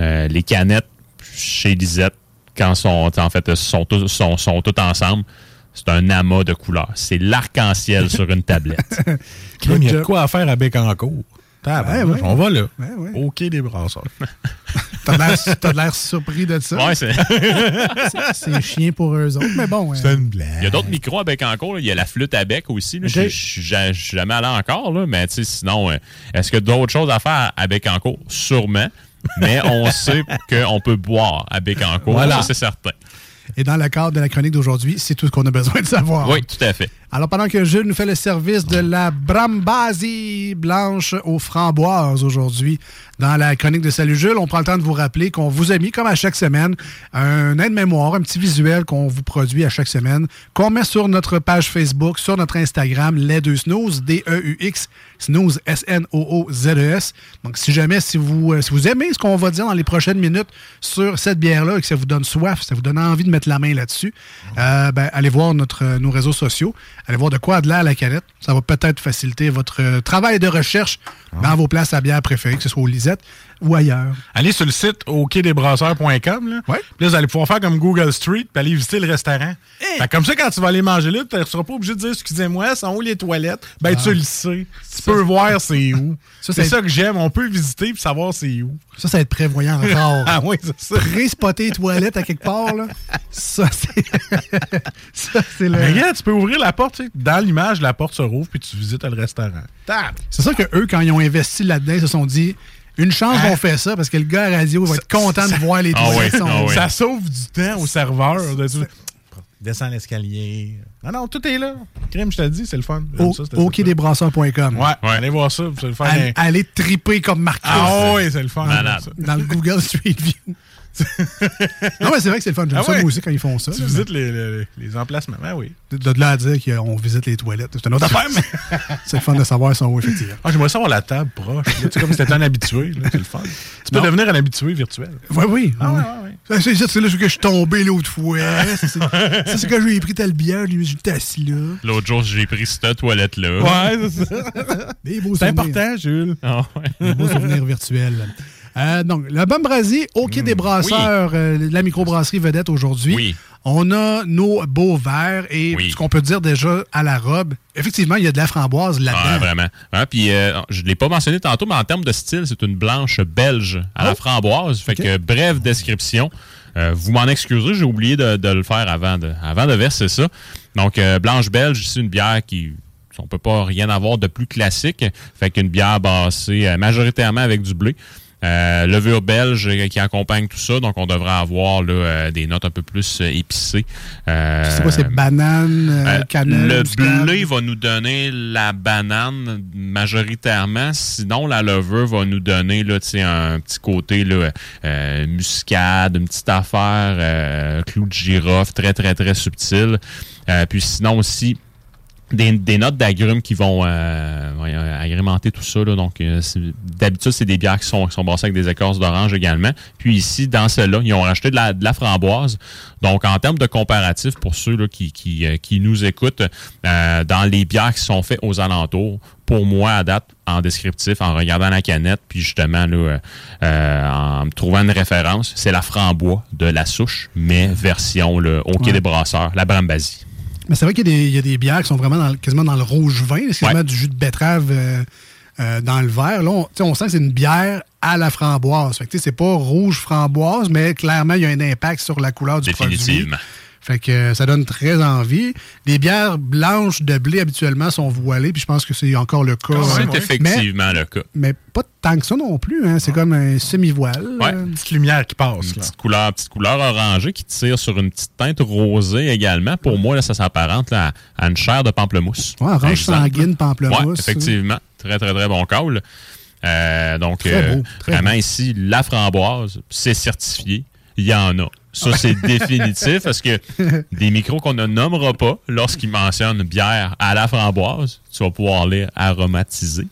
euh, les canettes chez Lisette, quand sont, en fait, sont, tous- sont, sont toutes ensemble, c'est un amas de couleurs. C'est l'arc-en-ciel sur une tablette. Il y a de quoi à faire à Bécancourt. Tabarnak, Ouais, ouais. On va là. Ouais. OK, des brasseurs. T'as l'air- surpris de ça. Ouais, c'est. C'est- chien pour eux autres, mais bon. C'est euh, une blague. Il y a d'autres micros à Bécancourt. là. Il y a la flûte à bec aussi. Je suis jamais allé encore, là, mais tu sais, sinon, euh, est-ce qu'il y a d'autres choses à faire à Bécancourt? Sûrement. Mais on sait qu'on peut boire à Bécancourt. Voilà. Ça, c'est certain. Et dans le cadre de la chronique d'aujourd'hui, c'est tout ce qu'on a besoin de savoir. Oui, tout à fait. Alors, pendant que Jules nous fait le service de la Brambasi blanche aux framboises aujourd'hui, dans la chronique de Salut Jules, on prend le temps de vous rappeler qu'on vous a mis, comme à chaque semaine, un aide-mémoire, un petit visuel qu'on vous produit à chaque semaine, qu'on met sur notre page Facebook, sur notre Instagram, les deux snooze, D-E-U-X, snooze, S-N-O-O-Z-E-S. E Donc, si jamais, si vous, euh, si vous aimez ce qu'on va dire dans les prochaines minutes sur cette bière-là et que ça vous donne soif, ça vous donne envie de mettre la main là-dessus, euh, ben, allez voir notre, euh, nos réseaux sociaux. Allez voir de quoi a de l'air la canette. Ça va peut-être faciliter votre euh, travail de recherche dans vos places à bière préférées, que ce soit au Lisette ou ailleurs. Allez sur le site au quai-des-brasseurs.com. Là. Ouais. Puis là, vous allez pouvoir faire comme Google Street puis aller visiter le restaurant. Fait que comme ça, quand tu vas aller manger là, tu ne seras pas obligé de dire Excusez-moi, sont où les toilettes Ben, tu le sais. Tu peux voir c'est où. C'est c'est- ça que j'aime. On peut visiter puis savoir c'est où. Ça, ça va être prévoyant encore. Ah oui, c'est ça. Pré-spotter les toilettes à quelque part, là. Ça, c'est. ça, c'est le. Regarde, tu peux ouvrir la porte. tu sais. Dans l'image, la porte se rouvre puis tu visites le restaurant. C'est ça que eux, quand ils ont investi là-dedans, ils se sont dit une chance Ah. qu'on fait ça parce que le gars à radio va être content de voir les Ah ouais, ah ouais. Ça sauve du temps au serveur. Descends l'escalier. Non, non, tout est là. Crime, je te le dis, c'est le fun. Équipe-là. quai-des-brasseurs.com. Ouais, allez voir ça. Allez faire Allez, allez triper comme Marcus Ah oui, c'est le fun. Dans le Google Street View. Non, mais c'est vrai que c'est le fun. J'aime Ah ça, ouais. moi aussi, quand ils font ça. Tu là, visites les, les- les emplacements. Ben oui. De, de là à dire qu'on visite les toilettes, c'est une autre affaire, mais c'est le fun de savoir son où, effectivement. Ah, J'aimerais savoir la table proche. là. Tu sais, comme si t'étais un habitué. C'est le fun. Tu peux devenir un habitué virtuel. Oui, oui. Ah oui. ouais, ouais, ouais. Ça, C'est là que je suis tombé l'autre fois. Ça, c'est c'est que j'ai pris telle bière, j'ai j'étais assis là? L'autre jour, j'ai pris cette toilette-là. Ouais, c'est ça. Des beaux C'est important, Jules. Ah ouais. Des beaux souvenirs virtuels. Euh, donc, le Bambrasi, au Quai des Brasseurs, euh, la microbrasserie vedette aujourd'hui. Oui. On a nos beaux verres et Oui. ce qu'on peut dire déjà à la robe, effectivement, il y a de la framboise là-dedans. Ah, vraiment. Hein, puis, euh, je ne l'ai pas mentionné tantôt, mais en termes de style, c'est une blanche belge à la Oh. framboise. Fait que, brève description. Euh, vous m'en excusez, j'ai oublié de, de le faire avant de, avant de verser ça. Donc, euh, blanche belge, c'est une bière qui on peut pas rien avoir de plus classique. Fait qu'une bière brassée euh, majoritairement avec du blé. Euh, levure belge euh, qui accompagne tout ça, donc on devrait avoir là, euh, des notes un peu plus euh, épicées. Euh, Je sais pas, c'est banane, euh, euh, cannelle. le blé va nous donner la banane majoritairement. Sinon, la levure va nous donner là, un petit côté là, euh, muscade, une petite affaire, euh, clou de girofle, très, très, très subtil. Euh, puis sinon aussi, des, des notes d'agrumes qui vont euh, agrémenter tout ça. là. Donc, euh, d'habitude, c'est des bières qui sont, qui sont brassées avec des écorces d'orange également. Puis ici, dans celle-là, ils ont rajouté de la, de la framboise. Donc, en termes de comparatif, pour ceux là, qui, qui, euh, qui nous écoutent, euh, dans les bières qui sont faites aux alentours, pour moi, à date, en descriptif, en regardant la canette, puis justement, là, en trouvant une référence, c'est la framboise de la souche, mais version là, au quai Ouais. des brasseurs, la Brambasie. Mais c'est vrai qu'il y, a des- il y a des bières qui sont vraiment dans, quasiment dans le rouge vin. C'est quasiment Ouais. du jus de betterave euh, euh, dans le verre. Là, on, sent que c'est une bière à la framboise. Fait que, c'est pas rouge framboise, mais clairement, il y a un impact sur la couleur du produit. Fait que euh, ça donne très envie. Les bières blanches de blé habituellement sont voilées, puis je pense que c'est encore le cas. C'est hein. Mais, effectivement le cas. mais pas tant que ça non plus. Hein. C'est comme un semi-voile. Ouais. Euh, Petite lumière qui passe. Une petite couleur, petite couleur orangée qui tire sur une petite teinte rosée également. Pour moi, là, ça s'apparente à à une chair de pamplemousse. Ouais, orange sanguine, pamplemousse. Ouais, effectivement. Très, très, très bon call. Euh, donc, Très euh, beau, très vraiment ici, la framboise, c'est certifié. Il y en a. Ça, c'est définitif parce que des micros qu'on ne nommera pas, lorsqu'ils mentionnent bière à la framboise, tu vas pouvoir les aromatiser.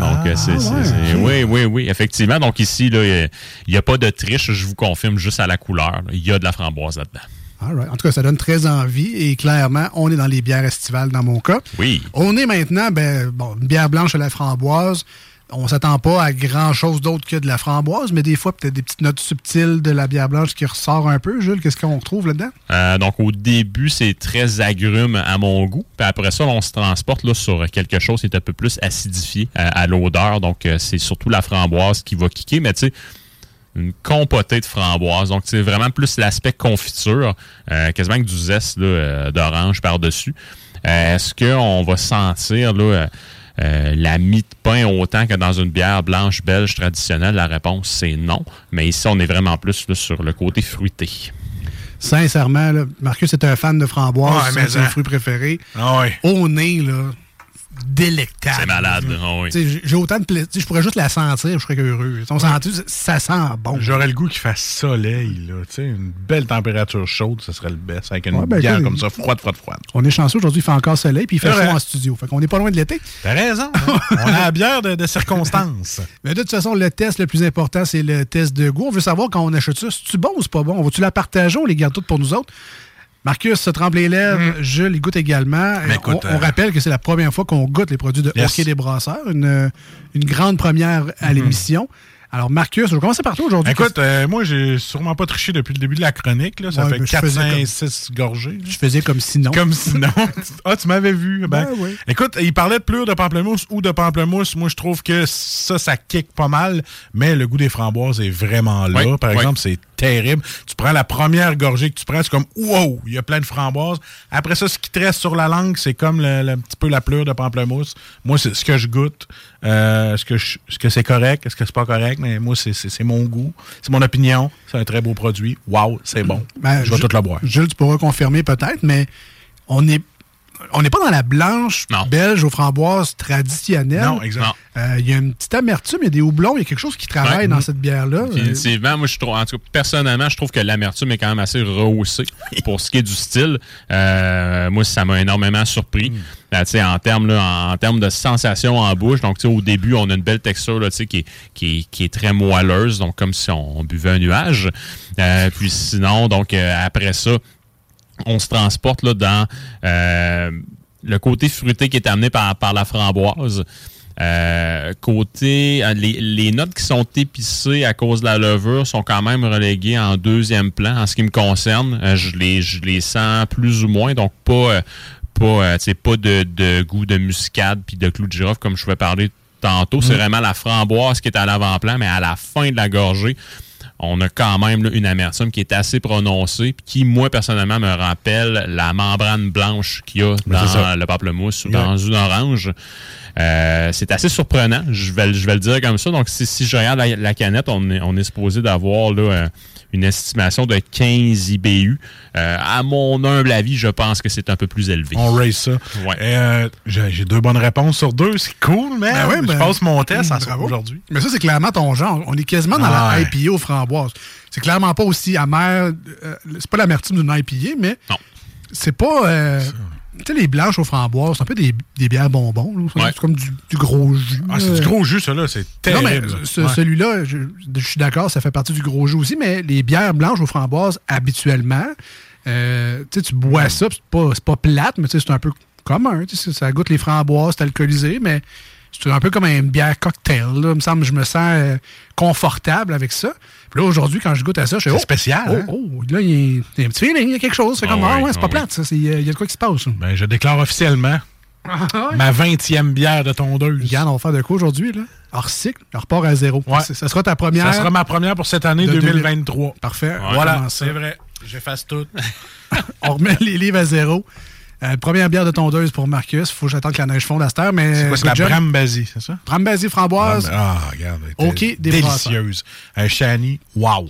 Donc, euh, c'est, ouais, oui, oui, oui, effectivement. Donc, ici, il n'y a, pas de triche, je vous confirme, juste à la couleur. Il y a de la framboise là-dedans. Right. En tout cas, ça donne très envie et clairement, on est dans les bières estivales dans mon cas. Oui. On est maintenant, ben, bon, une bière blanche à la framboise. On s'attend pas à grand-chose d'autre que de la framboise, mais des fois, peut-être des petites notes subtiles de la bière blanche qui ressort un peu. Jules, qu'est-ce qu'on retrouve là-dedans? Euh, donc, au début, c'est très agrume à mon goût. Puis après ça, on se transporte là, sur quelque chose qui est un peu plus acidifié euh, à l'odeur. Donc, euh, c'est surtout la framboise qui va kicker. Mais tu sais, une compotée de framboise. Donc, c'est vraiment plus l'aspect confiture, quasiment avec du zeste d'orange par-dessus. Est-ce qu'on va sentir là, euh, la mie de pain autant que dans une bière blanche belge traditionnelle? La réponse, c'est non. Mais ici, on est vraiment plus là, sur le côté fruité. Sincèrement, là, Marcus est un fan de framboise. Ouais, c'est préférés. Ah ouais. Au nez, là, délectable. C'est malade. ah oui. Tu j'ai- autant de plaisir. Je pourrais juste la sentir, je serais heureux. On s'entend, ça sent bon. J'aurais le goût qu'il fasse soleil, là. Tu sais, une belle température chaude, ce serait le best. Avec une Ouais, ben, bière comme ça, froide, froide, froide. On est chanceux aujourd'hui, il fait encore soleil, puis il fait chaud en studio. Fait qu'on n'est pas loin de l'été. T'as raison. hein. On a la bière de, de circonstance. Mais de toute façon, le test le plus important, c'est le test de goût. On veut savoir quand on achète ça, c'est-tu bon ou c'est pas bon? On va-tu la partager? On les garde toutes pour nous autres? Marcus se trempe les lèvres, Jules, il goûte également. Mais écoute, on, on euh, rappelle que c'est la première fois qu'on goûte les produits de Yes. Hockey des Brasseurs, une, une grande première à l'émission. Alors, Marcus, je vais commencer par toi aujourd'hui. Écoute, euh, moi, j'ai sûrement pas triché depuis le début de la chronique. Là. Ça Ouais, fait mais je 4, faisais 5, comme- 6 gorgées. je faisais comme sinon. Comme sinon. ah, tu m'avais vu. Ben, Ben oui. Écoute, il parlait de plure de pamplemousse ou de pamplemousse. Moi, je trouve que ça, ça kick pas mal, mais le goût des framboises est vraiment là. Oui, Par oui. exemple, c'est terrible. Tu prends la première gorgée que tu prends, c'est comme wow, il y a plein de framboises. Après ça, ce qui te reste sur la langue, c'est comme le, le- un petit peu la pleure de pamplemousse. Moi, c'est ce que je goûte. Euh, Est-ce que je- est-ce que c'est correct? Est-ce que c'est pas correct? Mais moi, c'est- c'est c'est mon goût. C'est mon opinion. C'est un très beau produit. Wow, c'est bon. Ben, je vais tout le boire. Jules, tu pourras confirmer peut-être, mais on est. On n'est pas dans la blanche Non. belge aux framboises traditionnelle. Non, exact. Non. Euh, Il y a une petite amertume, il y a des houblons, il y a quelque chose qui travaille Ouais. dans cette bière-là. Définitivement, moi, je trouve, en tout cas, personnellement, je trouve que l'amertume est quand même assez rehaussée pour ce qui est du style. Euh, moi, ça m'a énormément surpris. Là, tu sais, en termes là, en, en termes de sensation en bouche. Donc, tu sais, au début, on a une belle texture là, tu sais, qui, est, qui, est, qui est très moelleuse, donc comme si on, buvait un nuage. Euh, puis sinon, donc euh, après ça, on se transporte là, dans euh, le côté fruité qui est amené par, par la framboise. Euh, côté, euh, les, les notes qui sont épicées à cause de la levure sont quand même reléguées en deuxième plan en ce qui me concerne. Je, les, je les sens plus ou moins, donc pas, pas, pas de, de goût de muscade puis de clou de girofle comme je vais parler tantôt. C'est vraiment la framboise qui est à l'avant-plan, mais à la fin de la gorgée, on a quand même là, une amertume qui est assez prononcée, puis qui, moi, personnellement, me rappelle la membrane blanche qu'il y a dans le pamplemousse ou dans une orange. Euh, c'est assez surprenant, je vais, le- je vais le dire comme ça. Donc, si, si je regarde la, la canette, on est, on est supposé d'avoir là, euh, une estimation de 15 IBU. Euh, à mon humble avis, je pense que c'est un peu plus élevé. On raise ça. Ouais. Euh, J'ai deux bonnes réponses sur deux. C'est cool, man. Ben ouais, je ben, passe mon test aujourd'hui. Mais ça, c'est clairement ton genre. On est quasiment dans Ah la ouais. IPA C'est clairement pas aussi amer. euh, c'est pas l'amertume d'une IPA, mais c'est pas. euh, tu sais, les blanches aux framboises, c'est un peu des, des bières bonbons. C'est Ouais. comme du, du gros jus. Ah, c'est là. du gros jus, ça, là. C'est Non, mais terrible. ce- Ouais. celui-là, je, je suis d'accord, ça fait partie du gros jus aussi, mais les bières blanches aux framboises, habituellement, euh, tu sais, tu bois ça, c'est pas, c'est pas plate, mais tu sais, c'est un peu commun. tu sais, Ça goûte les framboises, c'est alcoolisé, mais c'est un peu comme une bière cocktail. Là. Il me semble que je me sens euh, confortable avec ça. Puis là, aujourd'hui, quand je goûte à ça, je fais C'est oh, spécial, Oh, hein? oh, là, il y, a- un petit feeling, il y a quelque chose. C'est Ah comme, ah oui, ouais, c'est pas ah plate, ça. c'est- Il y, a de quoi qui se passe. Ben, je déclare officiellement ma 20e bière de tondeuse. Regarde, on va faire de quoi aujourd'hui, là? Hors cycle, on repart à zéro. Ouais. Ça, ça sera ta première. Ça sera ma première pour cette année de 2023. Parfait. Voilà, c'est vrai. J'efface tout. on remet les livres à zéro. Euh, première bière de tondeuse pour Marcus. Faut que j'attende que la neige fonde à cette heure. Mais C'est quoi, c'est la. Brambasie, c'est ça? Brambasie framboise. Ah, regarde. OK, des Délicieuse. Un Shani, wow.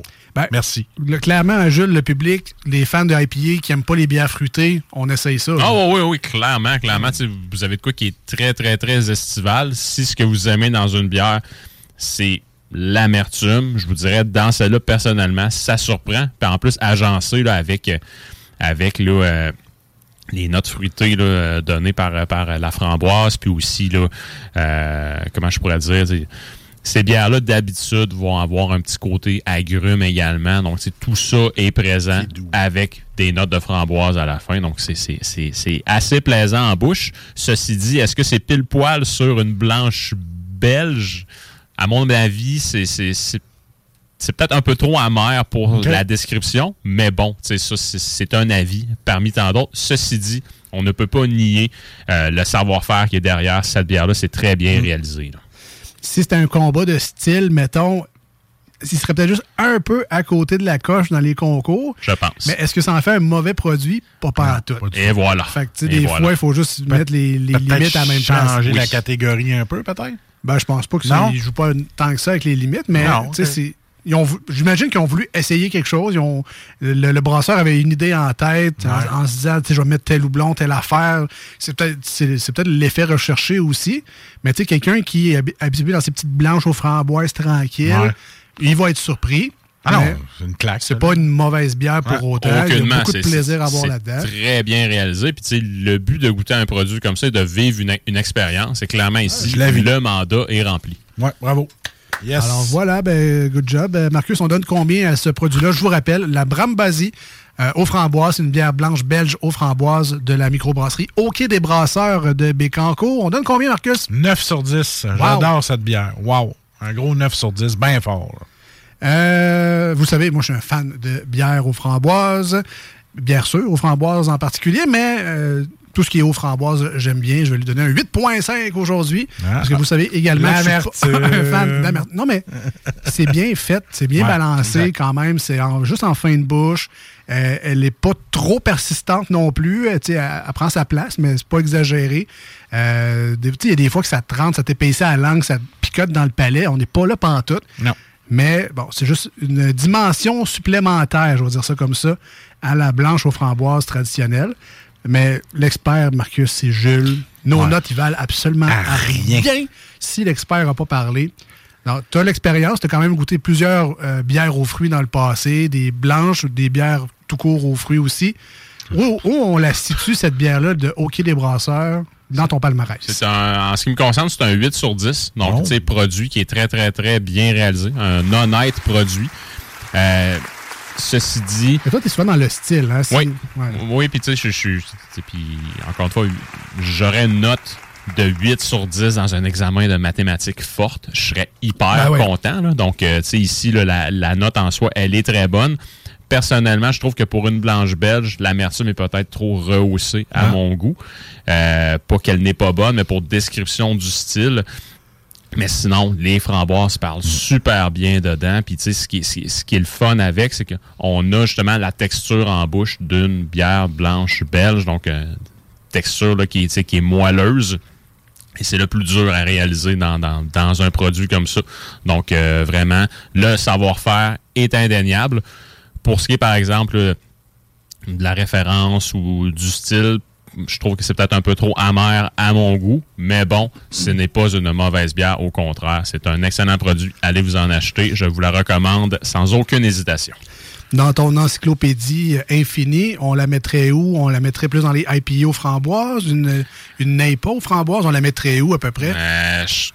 Merci. Le- clairement, Jules, le public, les fans de IPA qui n'aiment pas les bières fruitées, on essaye ça. Ah oui, oui, oui, clairement, clairement. Vous avez de quoi qui est très, très, très estival. Si ce que vous aimez dans une bière, c'est l'amertume, je vous dirais, dans celle-là, personnellement, ça surprend. Puis en plus, agencé là, avec, avec là, euh, les notes fruitées là, euh, données par, par la framboise, puis aussi, là, euh, comment je pourrais dire, ces bières-là, d'habitude, vont avoir un petit côté agrume également. Donc, tout ça est présent avec des notes de framboise à la fin. Donc, c'est assez plaisant en bouche. Ceci dit, est-ce que c'est pile poil sur une blanche belge? À mon avis, c'est c'est- peut-être un peu trop amer pour la description, mais bon, tu sais, ça, c'est- un avis parmi tant d'autres. Ceci dit, on ne peut pas nier euh, le savoir-faire qui est derrière cette bière-là. C'est très bien réalisé. là. Si c'était un combat de style, mettons, il serait peut-être juste un peu à côté de la coche dans les concours. Je pense. Mais est-ce que ça en fait un mauvais produit? Pas par tout. Et voilà. Fait que, tu sais, Et des voilà. fois, il faut juste mettre les, limites à la même place. changer la Oui. catégorie un peu, peut-être? Ben, je pense pas que Non? ça. Ils jouent pas tant que ça avec les limites, mais tu sais, c'est- J'imagine qu'ils ont voulu essayer quelque chose. Ils ont, le, le brasseur avait une idée en tête en- en, se disant, je vais mettre tel houblon, telle affaire. C'est peut-être c'est, c'est peut-être l'effet recherché aussi. Mais tu sais, quelqu'un qui est habi- habitué dans ses petites blanches aux framboises tranquilles, Ouais. il va être surpris. Ah non, c'est une claque. C'est pas une mauvaise bière pour autant. Il y a beaucoup de C'est- plaisir à c'est- avoir c'est là-dedans. Très bien réalisé. Puis, tu sais, le but de goûter un produit comme ça est de vivre une, une expérience. Et clairement, ici, le mandat est rempli. Ouais, bravo. Yes. Alors voilà, ben, good job. Euh, Marcus, on donne combien à ce produit-là? Je vous rappelle, la Brambasie euh, aux framboises, c'est une bière blanche belge aux framboises de la microbrasserie au Quai des brasseurs de Bécancourt. On donne combien, Marcus? 9 sur 10. J'adore cette bière. Wow. Un gros 9 sur 10, bien fort. Euh, vous savez, moi, je suis un fan de bière aux framboises, bière sûre aux framboises en particulier, mais euh, tout ce qui est aux framboises, j'aime bien. Je vais lui donner un 8.5 aujourd'hui. Ah. parce que vous savez également, je suis pas un fan d'amertume. Non, mais c'est bien fait, c'est bien Ouais, balancé exact. quand même. C'est en- juste en fin de bouche. Euh, elle n'est pas trop persistante non plus. Euh, elle, elle prend sa place, mais c'est pas exagéré. Euh, Il y a des fois que ça te rentre, ça t'épaissit à la langue, ça te picote dans le palais. On n'est pas là pantoute. Non. Mais bon, c'est juste une dimension supplémentaire, je vais dire ça comme ça, à la blanche aux framboises traditionnelle. Mais l'expert, Marcus, c'est Jules. Nos Ouais. notes, ils valent absolument À rien. rien si l'expert n'a pas parlé. Tu as l'expérience, tu as quand même goûté plusieurs euh, bières aux fruits dans le passé, des blanches, des bières tout court aux fruits aussi. Où, où on la situe, cette bière-là, de Hockey des Brasseurs, dans ton palmarès? Un, en ce qui me concerne, c'est un 8 sur 10. Donc, Oh. tu sais, produit qui est très, très, très bien réalisé. Un honnête produit. Euh, ceci dit. Et toi, tu es souvent dans le style. Hein? Oui. ouais. Oui, puis tu sais, je sais, puis encore une fois, j'aurais une note de 8 sur 10 dans un examen de mathématiques forte. Je serais hyper Ben ouais. content. là. Donc, euh, tu sais, ici, là, la, la note en soi, elle est très bonne. Personnellement, je trouve que pour une blanche belge, l'amertume est peut-être trop rehaussée à Ah. mon goût. Euh, pas qu'elle n'est pas bonne, mais pour description du style, Mais sinon, les framboises parlent super bien dedans. Puis, tu sais, ce qui, est- ce qui est- ce qui est le fun avec, c'est qu'on a justement la texture en bouche d'une bière blanche belge. Donc, euh, texture là, qui, est, tu sais, qui est moelleuse. Et c'est le plus dur à réaliser dans, dans- dans un produit comme ça. Donc, euh, vraiment, le savoir-faire est indéniable. Pour ce qui est, par exemple, euh, de la référence ou du style, je trouve que c'est peut-être un peu trop amer à mon goût, mais bon, ce n'est pas une mauvaise bière, au contraire, c'est un excellent produit. Allez vous en acheter, je vous la recommande sans aucune hésitation. Dans ton encyclopédie infinie, on la mettrait où? On la mettrait plus dans les IPO framboises? Une, une NAPA aux framboises, on la mettrait où à peu près? Euh, je-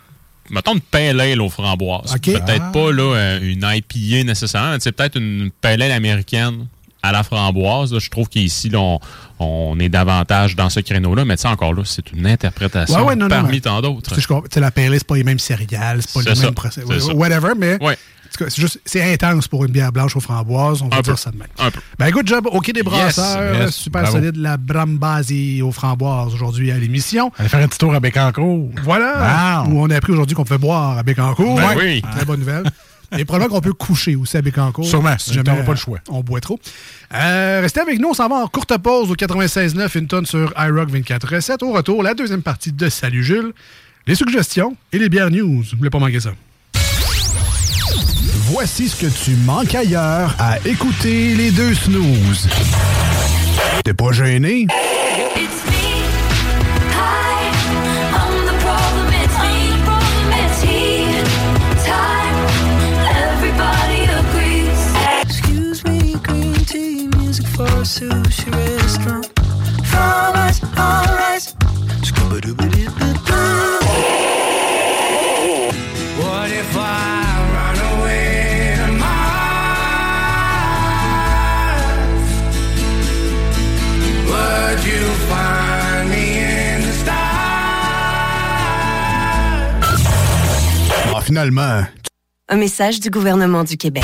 mettons une pale ale aux framboises. Ok. Peut-être Ah. pas là, euh, une IPA nécessairement, mais c'est peut-être une pale ale américaine à la framboise. là. Je trouve qu'ici, on, on est davantage dans ce créneau-là, mais tu sais, encore là, c'est une interprétation Ouais, ouais, non, non, parmi mais- tant d'autres. Tu la PLA, c'est pas les mêmes céréales, c'est pas les ça, mêmes procès. ça. Whatever, mais Ouais. c'est juste, c'est intense pour une bière blanche aux framboises, on va Un dire peu. ça de même. Un peu. Ben, good job au Quai des Brasseurs. yes, super bravo. solide, la Brambasi aux framboises aujourd'hui à l'émission. Allez faire un petit tour à Bécancourt. Voilà. Wow. Où on a appris aujourd'hui qu'on pouvait boire à Bécancourt. Ben oui. Très bonne nouvelle. Et probablement qu'on peut coucher aussi à Bécancourt. Sûrement, Si jamais t'auras pas euh, le choix. On boit trop. Euh, restez avec nous, on s'en va en courte pause au 96.9, une tonne sur iRock 24.7. Au retour, la deuxième partie de Salut Jules, les suggestions et les bières news. Vous voulez pas manquer ça? Voici ce que tu manques ailleurs à écouter les deux snooze. T'es pas gêné? Ah, finalement. Un message du gouvernement du Québec.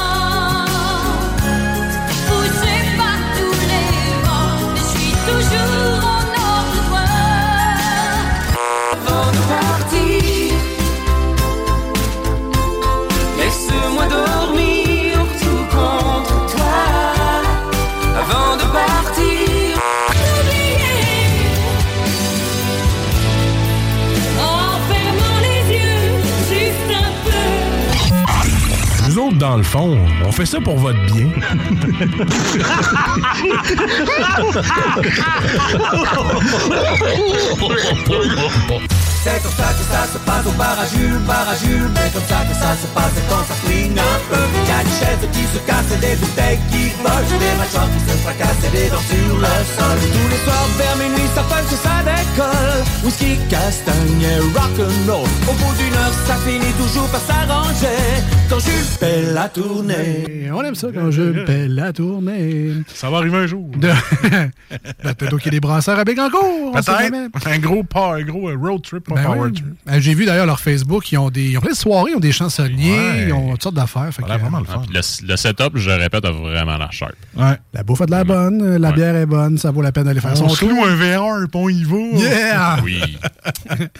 Dans le fond, on fait ça pour votre bien. C'est comme ça que ça se passe au bar à Jules, bar à Jules Mais comme ça que ça se passe quand ça flingue un peu. Y'a des chaises qui se cassent des bouteilles qui volent Des machins qui se fracassent et des dents sur le sol. Tous les soirs vers minuit ça punch ça décolle. Whisky, castagne et rock'n'roll. Au bout d'une heure ça finit toujours par s'arranger Quand Jules fait la tournée Et on aime ça quand je paie la tournée. Ça va arriver un jour. De... Ben, Peut-être au Quai des Brasseurs à Bécancourt. on. Peut-être. Un gros, pa- un gros euh, road trip, pas Ben power oui. trip. Euh, J'ai vu d'ailleurs leur Facebook, ils ont des ils ont plein de soirées, ils ont des chansonniers, Ouais. ils ont toutes sortes d'affaires. vraiment le Ah, fun. le, le setup, je répète, a vraiment la sharp. Ouais. La bouffe a de la bonne, euh, la bière est bonne, ça vaut la peine d'aller faire son On se tour. loue un VR, puis on y va. Yeah! Oui.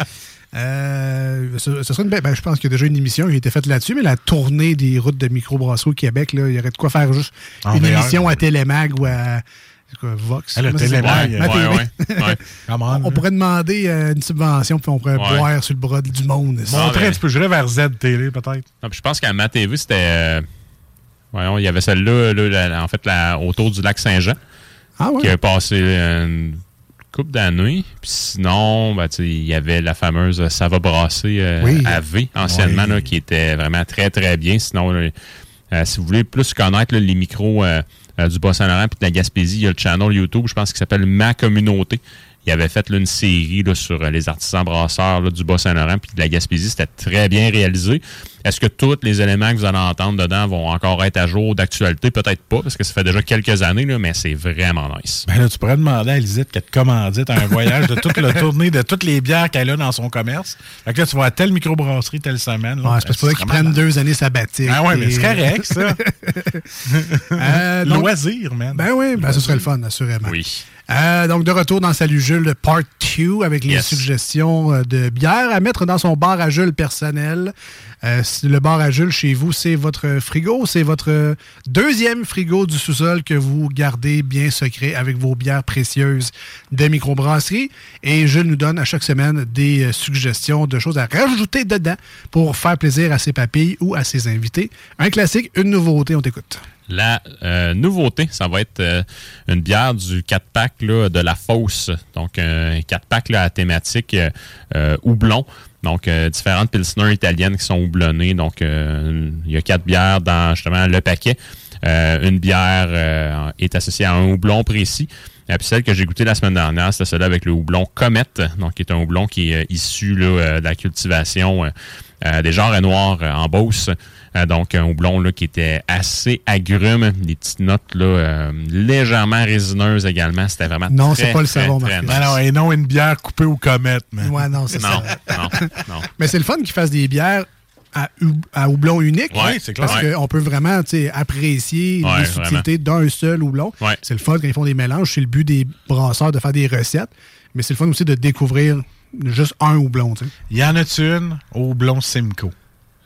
Euh, ce, ce serait une belle- ben, je pense qu'il y a déjà une émission qui a été faite là-dessus, mais la tournée des routes de microbrasserie au Québec, là, il y aurait de quoi faire juste En une VR. émission à Télémag ou à quoi, Vox. Ah, le Télémag, ouais, ouais, on. On pourrait demander euh, une subvention, puis on pourrait Ouais. boire sur le bras du monde. Montrer un petit peu, j'irais vers Z Télé, peut-être. Je pense qu'à ma TV, c'était. euh, voyons, il y avait celle-là, là, en fait, la- autour du lac Saint-Jean, Ah ouais? qui a passé une couple d'années. Puis sinon, ben, il y avait la fameuse Ça va brasser euh, Oui. à V, anciennement, Oui. là, qui était vraiment très, très bien. Sinon, là, euh, si vous voulez plus connaître là, les micros euh, euh, du Bas-Saint-Laurent puis de la Gaspésie, il y a le channel YouTube, je pense, qui s'appelle Ma Communauté. Il avait fait là, une série là, sur euh, les artisans brasseurs là, du Bas-Saint-Laurent puis de la Gaspésie. C'était très bien réalisé. Est-ce que tous les éléments que vous allez entendre dedans vont encore être à jour d'actualité? Peut-être pas, parce que ça fait déjà quelques années, là, mais c'est vraiment nice. Ben là, tu pourrais demander à Elisette qu'elle te commandite un voyage de toute la tournée de toutes les bières qu'elle a dans son commerce. Fait que là, tu vas à telle microbrasserie telle semaine. là. Ouais, c'est qu'il faudrait qu'ils prennent deux années sabbatiques. Ah ouais, mais c'est correct, ça. Euh, donc- Loisir, man. Ben oui, ben, ce serait le fun, assurément. Oui. Euh, donc, de retour dans Salut Jules, part 2, avec les Yes. suggestions euh, de bière à mettre dans son bar à Jules personnel. Euh, le bar à Jules chez vous, c'est votre frigo, c'est votre deuxième frigo du sous-sol que vous gardez bien secret avec vos bières précieuses de microbrasserie. Et Jules nous donne à chaque semaine des euh, suggestions de choses à rajouter dedans pour faire plaisir à ses papilles ou à ses invités. Un classique, une nouveauté, on t'écoute. La euh, nouveauté, ça va être une bière du 4-pack là, de la Fosse. Donc, un 4-pack là, à thématique houblon. Donc, euh, différentes pilsners italiennes qui sont houblonnées. Donc, euh, il y a quatre bières dans justement le paquet. Euh, une bière euh, est associée à un houblon précis. Et puis celle que j'ai goûtée la semaine dernière, c'était celle avec le houblon Comet, donc qui est un houblon qui est euh, issu là, euh, de la cultivation euh, euh, des genres noirs euh, en Beauce. Euh, donc un houblon là, qui était assez agrume, des petites notes là, euh, légèrement résineuses également. C'était vraiment Non, très, c'est pas le savon, très Marcus. nice. Non, et non une bière coupée aux comètes, man. Ouais, non, c'est Non, ça. non, non. Mais c'est le fun qu'ils fassent des bières à, hou- à houblon unique. Ouais, c'est clair. Parce Ouais. qu'on peut vraiment apprécier Ouais, les subtilités d'un seul houblon. Ouais. C'est le fun quand ils font des mélanges. C'est le but des brasseurs de faire des recettes. Mais c'est le fun aussi de découvrir juste un houblon. sais. Y en a-tu une au houblon Simcoe?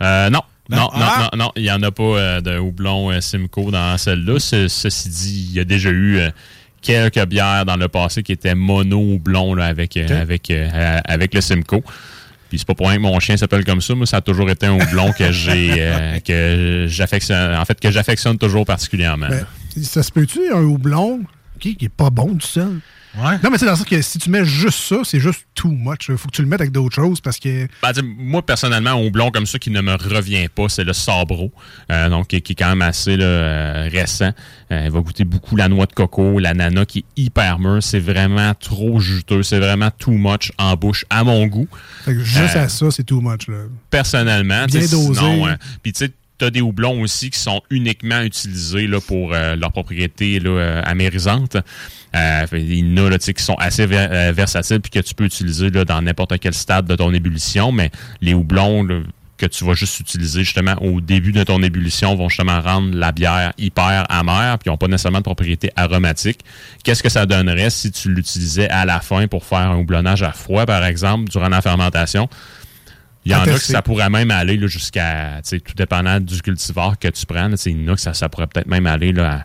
Euh, non. Non. Non, non, Ah! non, non, il n'y en a pas euh, de houblon euh, Simcoe dans celle-là. Ce- ceci dit, il y a déjà eu euh, quelques bières dans le passé qui étaient mono houblon là, avec, euh, avec, avec le Simcoe. Puis c'est pas pour rien que mon chien s'appelle comme ça. Moi, ça a toujours été un houblon que j'ai que j'affectionne. En fait, que j'affectionne toujours particulièrement. Ben, ça se peut-tu, un houblon? Qui, qui est pas bon tout seul? Ouais. Non, mais c'est dans le sens que si tu mets juste ça, c'est juste too much. Faut que tu le mettes avec d'autres choses parce que. Ben, moi, personnellement, un houblon comme ça qui ne me revient pas, c'est le Sabro. Euh, donc, qui, qui est quand même assez là, euh, récent. Euh, il va goûter beaucoup la noix de coco, l'ananas qui est hyper mûr. C'est vraiment trop juteux. C'est vraiment too much en bouche, à mon goût. Fait que juste Euh, à ça, c'est too much. Là. personnellement. Bien dosé. Sinon, puis tu sais, t'as des houblons aussi qui sont uniquement utilisés là, pour euh, leurs propriétés là, euh, amérisantes. Euh, fait, il y en a tu qui sont assez euh, versatiles puis que tu peux utiliser là, dans n'importe quel stade de ton ébullition, mais les houblons que tu vas juste utiliser justement au début de ton ébullition vont justement rendre la bière hyper amère puis ils n'ont pas nécessairement de propriété aromatique. Qu'est-ce que ça donnerait si tu l'utilisais à la fin pour faire un houblonnage à froid, par exemple, durant la fermentation? Il y en a que ça pourrait même aller jusqu'à, tout dépendant du cultivar que tu prends. Il y en a que ça, ça pourrait peut-être même aller là, à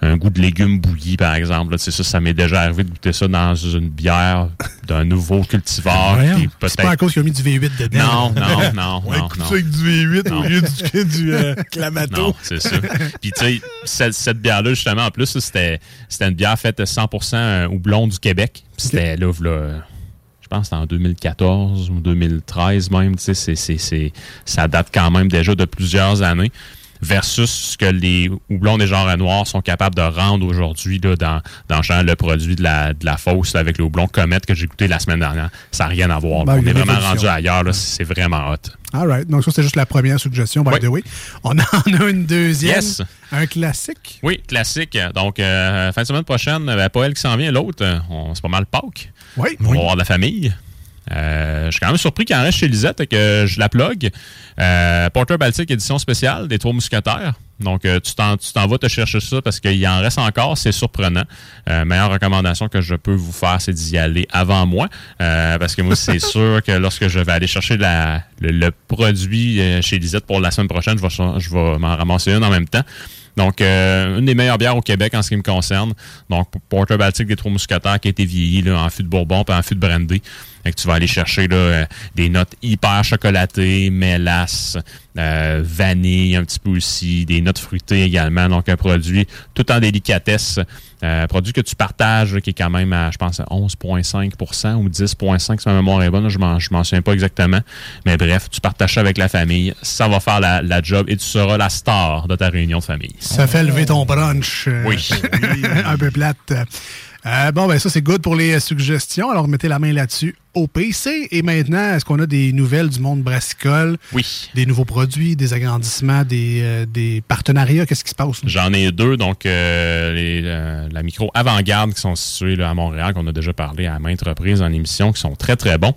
un goût de légumes bouillis, par exemple. là. Ça, ça m'est déjà arrivé de goûter ça dans une bière d'un nouveau cultivar. Qui C'est pas à cause qu'ils ont mis du V8 dedans. Non, non, non, Ouais, non, écoute non. ça avec du V8 au lieu du, du euh, Clamato. Non, c'est ça. Puis tu sais, cette, cette bière-là, justement, en plus, c'était une bière faite 100% houblon du Québec. Puis C'était là, là, je pense que en 2014 ou 2013 même. Tu sais, c'est- ça date quand même déjà de plusieurs années. Versus ce que les houblons des genres noirs sont capables de rendre aujourd'hui là, dans, dans genre, le produit de la, de la fausse là, avec le houblon Comet que j'ai goûté la semaine dernière. Ça n'a rien à voir. Ben, On est vraiment rendu ailleurs. là. C'est vraiment hot. All right. Donc, ça, c'est juste la première suggestion, by Oui. the way. On en a une deuxième. Yes. Un classique. Oui, classique. Donc, euh, fin de semaine prochaine, ben, pas elle qui s'en vient, l'autre, on- c'est pas mal Pâques. Oui. On va voir de la famille. Euh, je suis quand même surpris qu'il en reste chez Lisette et que je la plug. Euh, Porter Baltic édition spéciale des Trois Mousquetaires. Donc, euh, tu t'en vas te chercher ça parce qu'il en reste encore. C'est surprenant. Meilleure recommandation que je peux vous faire, c'est d'y aller avant moi. Parce que moi, c'est sûr que lorsque je vais aller chercher la- le, le produit chez Lisette pour la semaine prochaine, je vais, je vais m'en ramasser une en même temps. Donc, euh, une des meilleures bières au Québec en ce qui me concerne. Donc, Porter Baltic des Trois Mousquetaires qui a été vieilli là, en fût de Bourbon puis en fût de brandy. Fait que tu vas aller chercher là, euh, des notes hyper chocolatées, mélasse, euh, vanille un petit peu aussi, des notes fruitées également. Donc, un produit tout en délicatesse. Euh, produit que tu partages, qui est quand même à, je pense, à 11,5 ou 10,5 si ma mémoire est bonne. là, Je m'en, je m'en souviens pas exactement. Mais bref, tu partages ça avec la famille. Ça va faire la, la job et tu seras la star de ta réunion de famille. Ça fait lever ton brunch. euh, Oui. un peu plate. Euh, bon, ben ça, c'est good pour les euh, suggestions. Alors, mettez la main là-dessus au PC. Et maintenant, est-ce qu'on a des nouvelles du monde brassicole? Oui. Des nouveaux produits, des agrandissements, des, euh, des partenariats? Qu'est-ce qui se passe? J'en ai deux, donc euh, les, la micro avant-garde qui sont situés là, à Montréal, qu'on a déjà parlé à maintes reprises en émission, qui sont très très bons.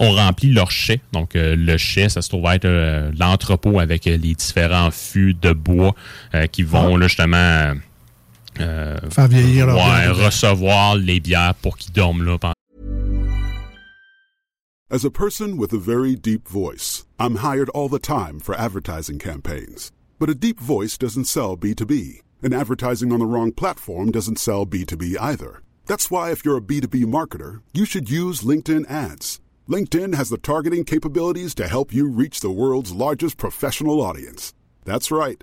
On remplit leur chai. Donc, euh, le chai, ça se trouve être euh, l'entrepôt avec euh, les différents fûts de bois qui vont là, justement euh, Faire vieillir leur ouais, bière. recevoir les bières pour qu'ils dorment là pendant As a person with a very deep voice, I'm hired all the time for advertising campaigns. But a deep voice doesn't sell B2B, and advertising on the wrong platform doesn't sell B2B either. That's why if you're a B2B marketer, you should use LinkedIn ads. LinkedIn has the targeting capabilities to help you reach the world's largest professional audience. That's right,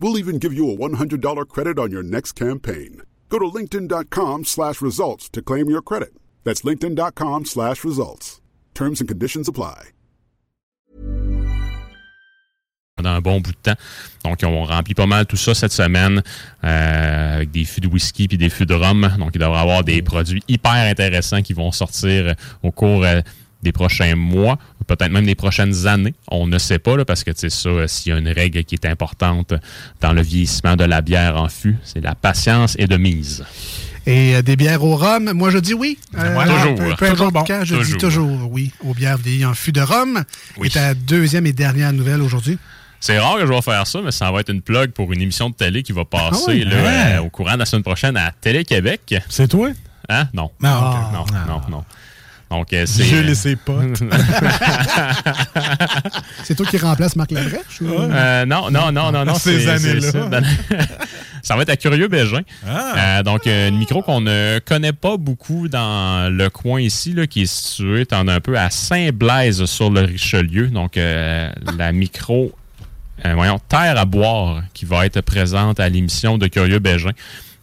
We'll even give you a $100 credit on your next campaign. Go to linkedin.com slash results to claim your credit. That's linkedin.com slash results. Terms and conditions apply. pendant un bon bout de temps. Donc, on remplit pas mal tout ça cette semaine euh, avec des fûts de whisky puis des fûts de rhum. Donc, il devrait y avoir des produits hyper intéressants qui vont sortir au cours euh, des prochains mois, peut-être même des prochaines années. On ne sait pas, là, parce que tu sais ça, euh, s'il y a une règle qui est importante dans le vieillissement de la bière en fût, c'est la patience et de mise. Et euh, des bières au rhum, moi je dis oui. Euh, Ouais, toujours, Peu, peu Toujours importe bon. quand, je dis Toujours. oui aux bières vieillies en fût de rhum. Oui. Et ta deuxième et dernière nouvelle aujourd'hui? C'est rare que je vais faire ça, mais ça va être une plug pour une émission de télé qui va passer Ah ouais? là, Ouais. euh, au courant de la semaine prochaine à Télé-Québec. C'est toi? Hein? Non. Ah, non, non, non. Donc, euh, c'est... Je laissé pas. C'est toi qui remplace Marc Labrèche? ou- Euh, non, non, non, non, non. Ces années-là. ça. Ben, ça va être à Curieux Bégin. Ah. Euh, donc, euh, une micro qu'on ne connaît pas beaucoup dans le coin ici, là, qui est situé en un peu à Saint-Blaise sur le Richelieu. Donc, euh, la micro, euh, voyons, Terre à boire, qui va être présente à l'émission de Curieux Bégin.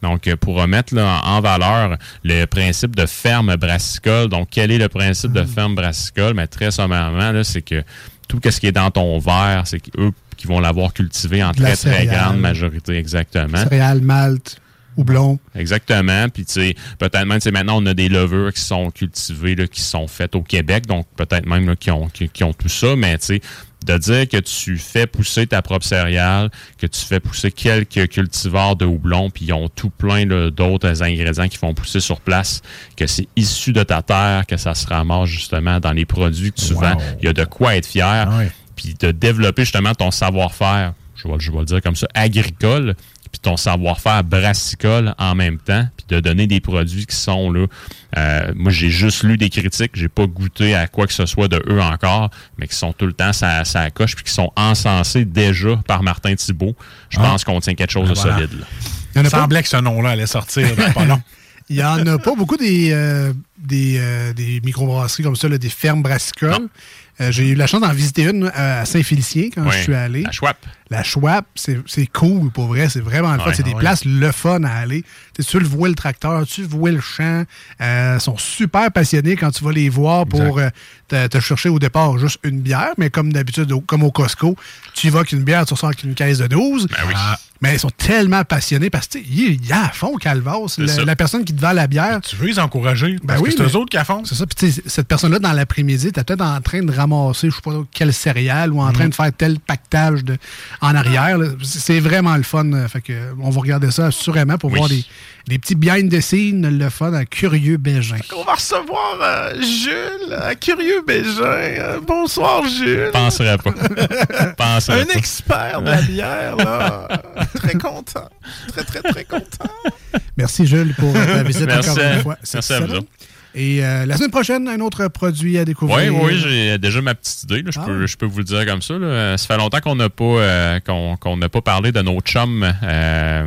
Donc, euh, pour remettre là, en valeur le principe de ferme brassicole. Donc, quel est le principe de ferme brassicole? Mais très sommairement, c'est que tout ce qui est dans ton verre, c'est eux qui vont l'avoir cultivé en De très, très grande majorité, exactement. Céréales, malt, houblon. Exactement. Puis, tu sais, peut-être même, maintenant, on a des levures qui sont cultivées, là, qui sont faites au Québec. Donc, peut-être même là, qui, ont, qui, qui ont tout ça. Mais, tu sais, de dire que tu fais pousser ta propre céréale, que tu fais pousser quelques cultivars de houblon, puis ils ont tout plein d'autres ingrédients qui font pousser sur place, que c'est issu de ta terre, que ça se ramasse justement dans les produits que tu Wow. vends. Il y a de quoi être fier. Puis de développer justement ton savoir-faire, je vais, je vais le dire comme ça, agricole, puis ton savoir-faire brassicole en même temps, puis de donner des produits qui sont là. euh, moi, j'ai juste lu des critiques, j'ai pas goûté à quoi que ce soit de eux encore, mais qui sont tout le temps ça, ça coche, puis qui sont encensés déjà par Martin Thibault. Je Ah. pense qu'on tient quelque chose Ah, de voilà. solide. Là. Il y en a pas- semblait que ce nom-là allait sortir dans pas long. Il y en a pas beaucoup des, euh, des, euh, des microbrasseries comme ça, là, des fermes brassicoles. Euh, J'ai eu la chance d'en visiter une à Saint-Félicien quand je suis allé. la Schwab. La Schwab, c'est cool pour vrai, c'est vraiment le fun. Ouais, c'est des ouais. places le fun à aller. Tu le vois le tracteur, tu vois le champ. Euh, ils sont super passionnés quand tu vas les voir pour euh, te, te chercher au départ juste une bière, mais comme d'habitude, comme au Costco, tu y vas qu'une bière, tu ressors avec une caisse de 12. Ah, mais ils sont tellement passionnés parce que sais, ils ils à fond, Calvas. La, la personne qui te vend la bière. Tu veux les encourager? Ben oui, c'est eux autres qui font. C'est ça. Puis cette personne-là, dans l'après-midi, t'es peut-être en train de ramasser, je sais pas quelle céréale ou en Mhm. train de faire tel pactage de, en arrière. là. C'est vraiment le fun. euh, Fait que, on va regarder ça assurément pour Oui. voir des, des petits behind the scenes, le fun à Curieux Bégin. On va recevoir euh, Jules à Curieux Bégin. Euh, bonsoir, Jules. Penserais pas. Penserais Un pas. expert de la bière, là. très content. Très, très, très content. Merci, Jules, pour ta visite Merci. encore une fois. Merci à vous. Et euh, la semaine prochaine, un autre produit à découvrir. Oui, oui, j'ai déjà ma petite idée. là. Je, Ah. peux, je peux vous le dire comme ça. là. Ça fait longtemps qu'on n'a pas, euh, qu'on, n'a pas parlé de nos chums euh,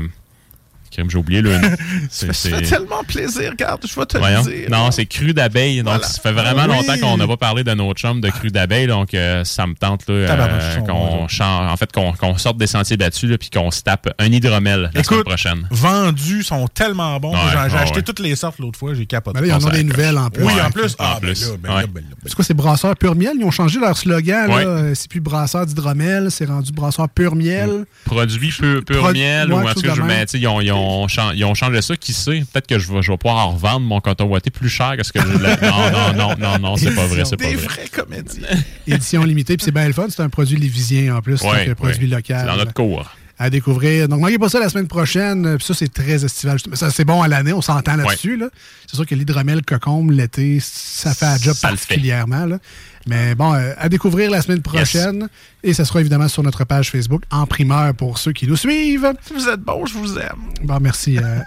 j'ai oublié le nom. Ça fait tellement plaisir, regarde, je vais te Voyons. le dire. Non, c'est cru d'abeille. Donc, Voilà. ça fait vraiment Ah oui. longtemps qu'on n'a pas parlé de notre chum de cru d'abeille. Donc, euh, ça me tente là, euh, qu'on change, en fait, qu'on qu'on sorte des sentiers battus là, puis qu'on se tape un hydromel la semaine prochaine. vendus sont tellement bons. Ouais, J'ai ouais, acheté ouais. toutes les sortes l'autre fois, j'ai capoté. Là, ils en Ça des nouvelles en plus. Oui, en plus. En Ah, ben là, ben là, ben là, ben C'est quoi, c'est Brasseur Pur Miel? Ils ont changé leur slogan. Euh, C'est plus Brasseur d'hydromel, c'est rendu Brasseur Pur Miel. Produit pur, miel, ouais, ou en tout cas, ils, ont, ont, ils ont changé ça. Qui sait? Peut-être que je vais, je vais pouvoir en revendre mon coton ouaté plus cher que ce que je. Non, non, non, non, non, c'est pas vrai, c'est pas Des vrai. vrais comédiens. Édition limitée, puis c'est bien le fun. C'est un produit lévisien en plus. Ouais, c'est un produit ouais. local. C'est dans notre cours. à découvrir. Donc, manquez pas ça la semaine prochaine. Puis ça, c'est très estival. Ça, c'est bon à l'année, on s'entend là-dessus. Là. C'est sûr que l'hydromel cocombe l'été, ça fait un job Ça le fait. particulièrement. là. Mais bon, euh, à découvrir la semaine prochaine. Et ça sera évidemment sur notre page Facebook en primeur pour ceux qui nous suivent. Vous êtes bon, je vous aime. Bon, merci, euh,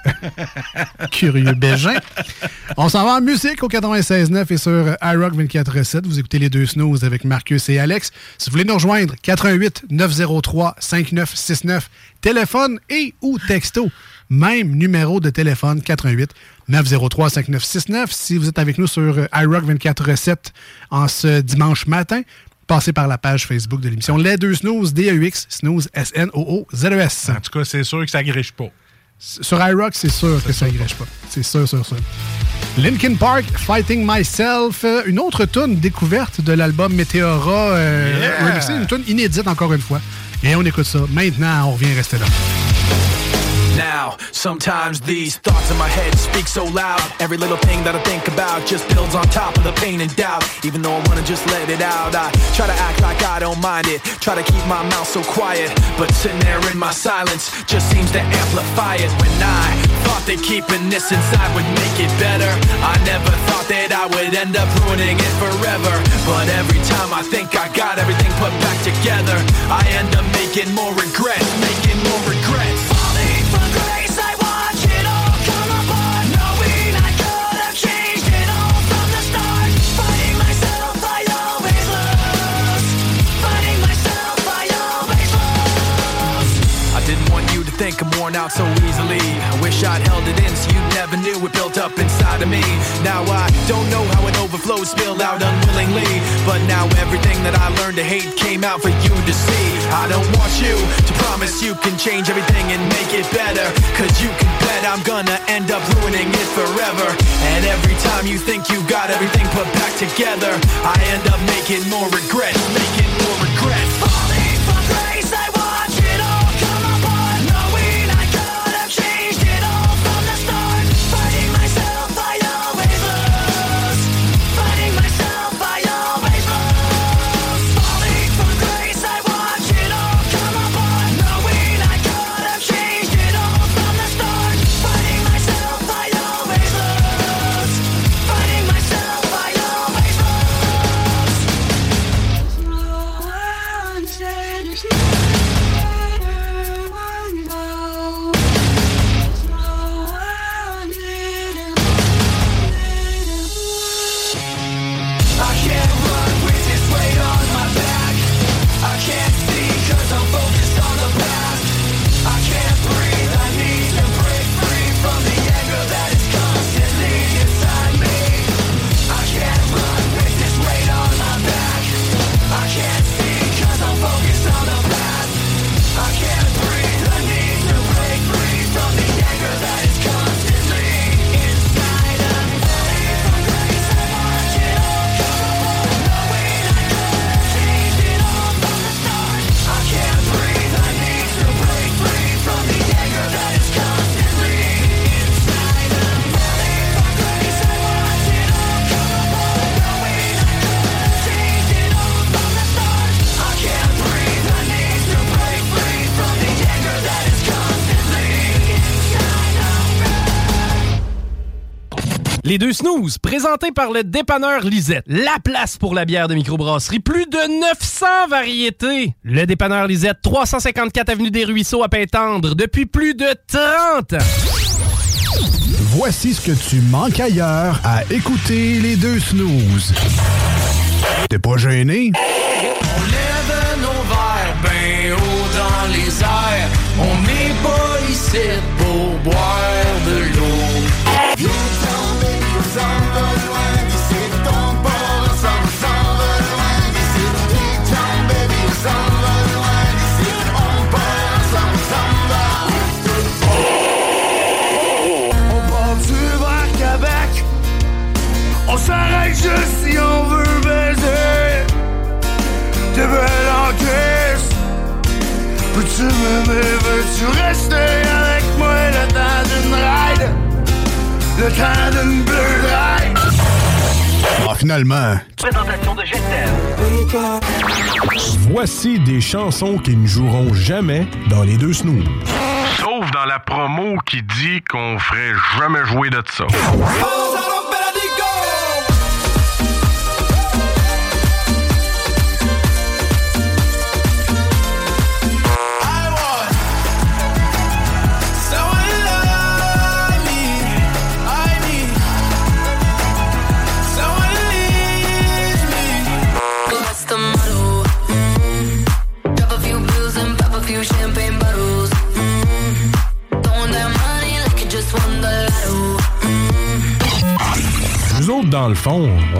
curieux Bégin. On s'en va en musique au 96.9 et sur iRock 24.7. Vous écoutez les deux snooze avec Marcus et Alex. Si vous voulez nous rejoindre, 88 903 5969, téléphone et ou texto. Même numéro de téléphone, 88 903 5969. Si vous êtes avec nous sur euh, iRock 24.7 en ce dimanche matin, passez par la page Facebook de l'émission Les deux snooze, D-A-U-X, snooze, S-N-O-O-Z-E-S. En tout cas, c'est sûr que ça griche pas. Sur iRock, c'est sûr que ça ne pas. C'est sûr, sûr, sûr. Linkin Park, Fighting Myself, euh, une autre tune découverte de l'album Meteora, euh, Yeah! une tune inédite encore une fois. Et on écoute ça. Maintenant, on revient rester là. Now, sometimes these thoughts in my head speak so loud. Every little thing that I think about just builds on top of the pain and doubt. Even though I wanna just let it out, I try to act like I don't mind it. Try to keep my mouth so quiet, but sitting there in my silence just seems to amplify it. When I thought that keeping this inside would make it better, I never thought that I would end up ruining it forever. But every time I think I got everything put back together, I end up making more regrets, making more regrets. I'm worn out so easily. I wish I'd held it in so you never knew it built up inside of me. Now I don't know how it overflowed, spilled out unwillingly. But now everything that I learned to hate came out for you to see. I don't want you to promise you can change everything and make it better. Cause you can bet I'm gonna end up ruining it forever. And every time you think you got everything put back together, I end up making more regrets, making Les deux snooze, présentés par le dépanneur Lisette. La place pour la bière de microbrasserie. Plus de 900 variétés. Le dépanneur Lisette, 354 Avenue des Ruisseaux à Pintendre, depuis plus de 30 ans. Voici ce que tu manques ailleurs à écouter les deux snooze. T'es pas gêné? On lève nos verres ben haut dans les airs. On n'est pour boire. Juste si on veut baiser T'es belle en caisse Peux-tu m'aimer, veux-tu rester avec moi Le temps d'une ride? Le temps d'une bleu ride ah, finalement. Présentation de Jester. Voici des chansons qui ne joueront jamais dans les deux snooze. Sauf dans la promo qui dit qu'on ferait jamais jouer de ça. Oh!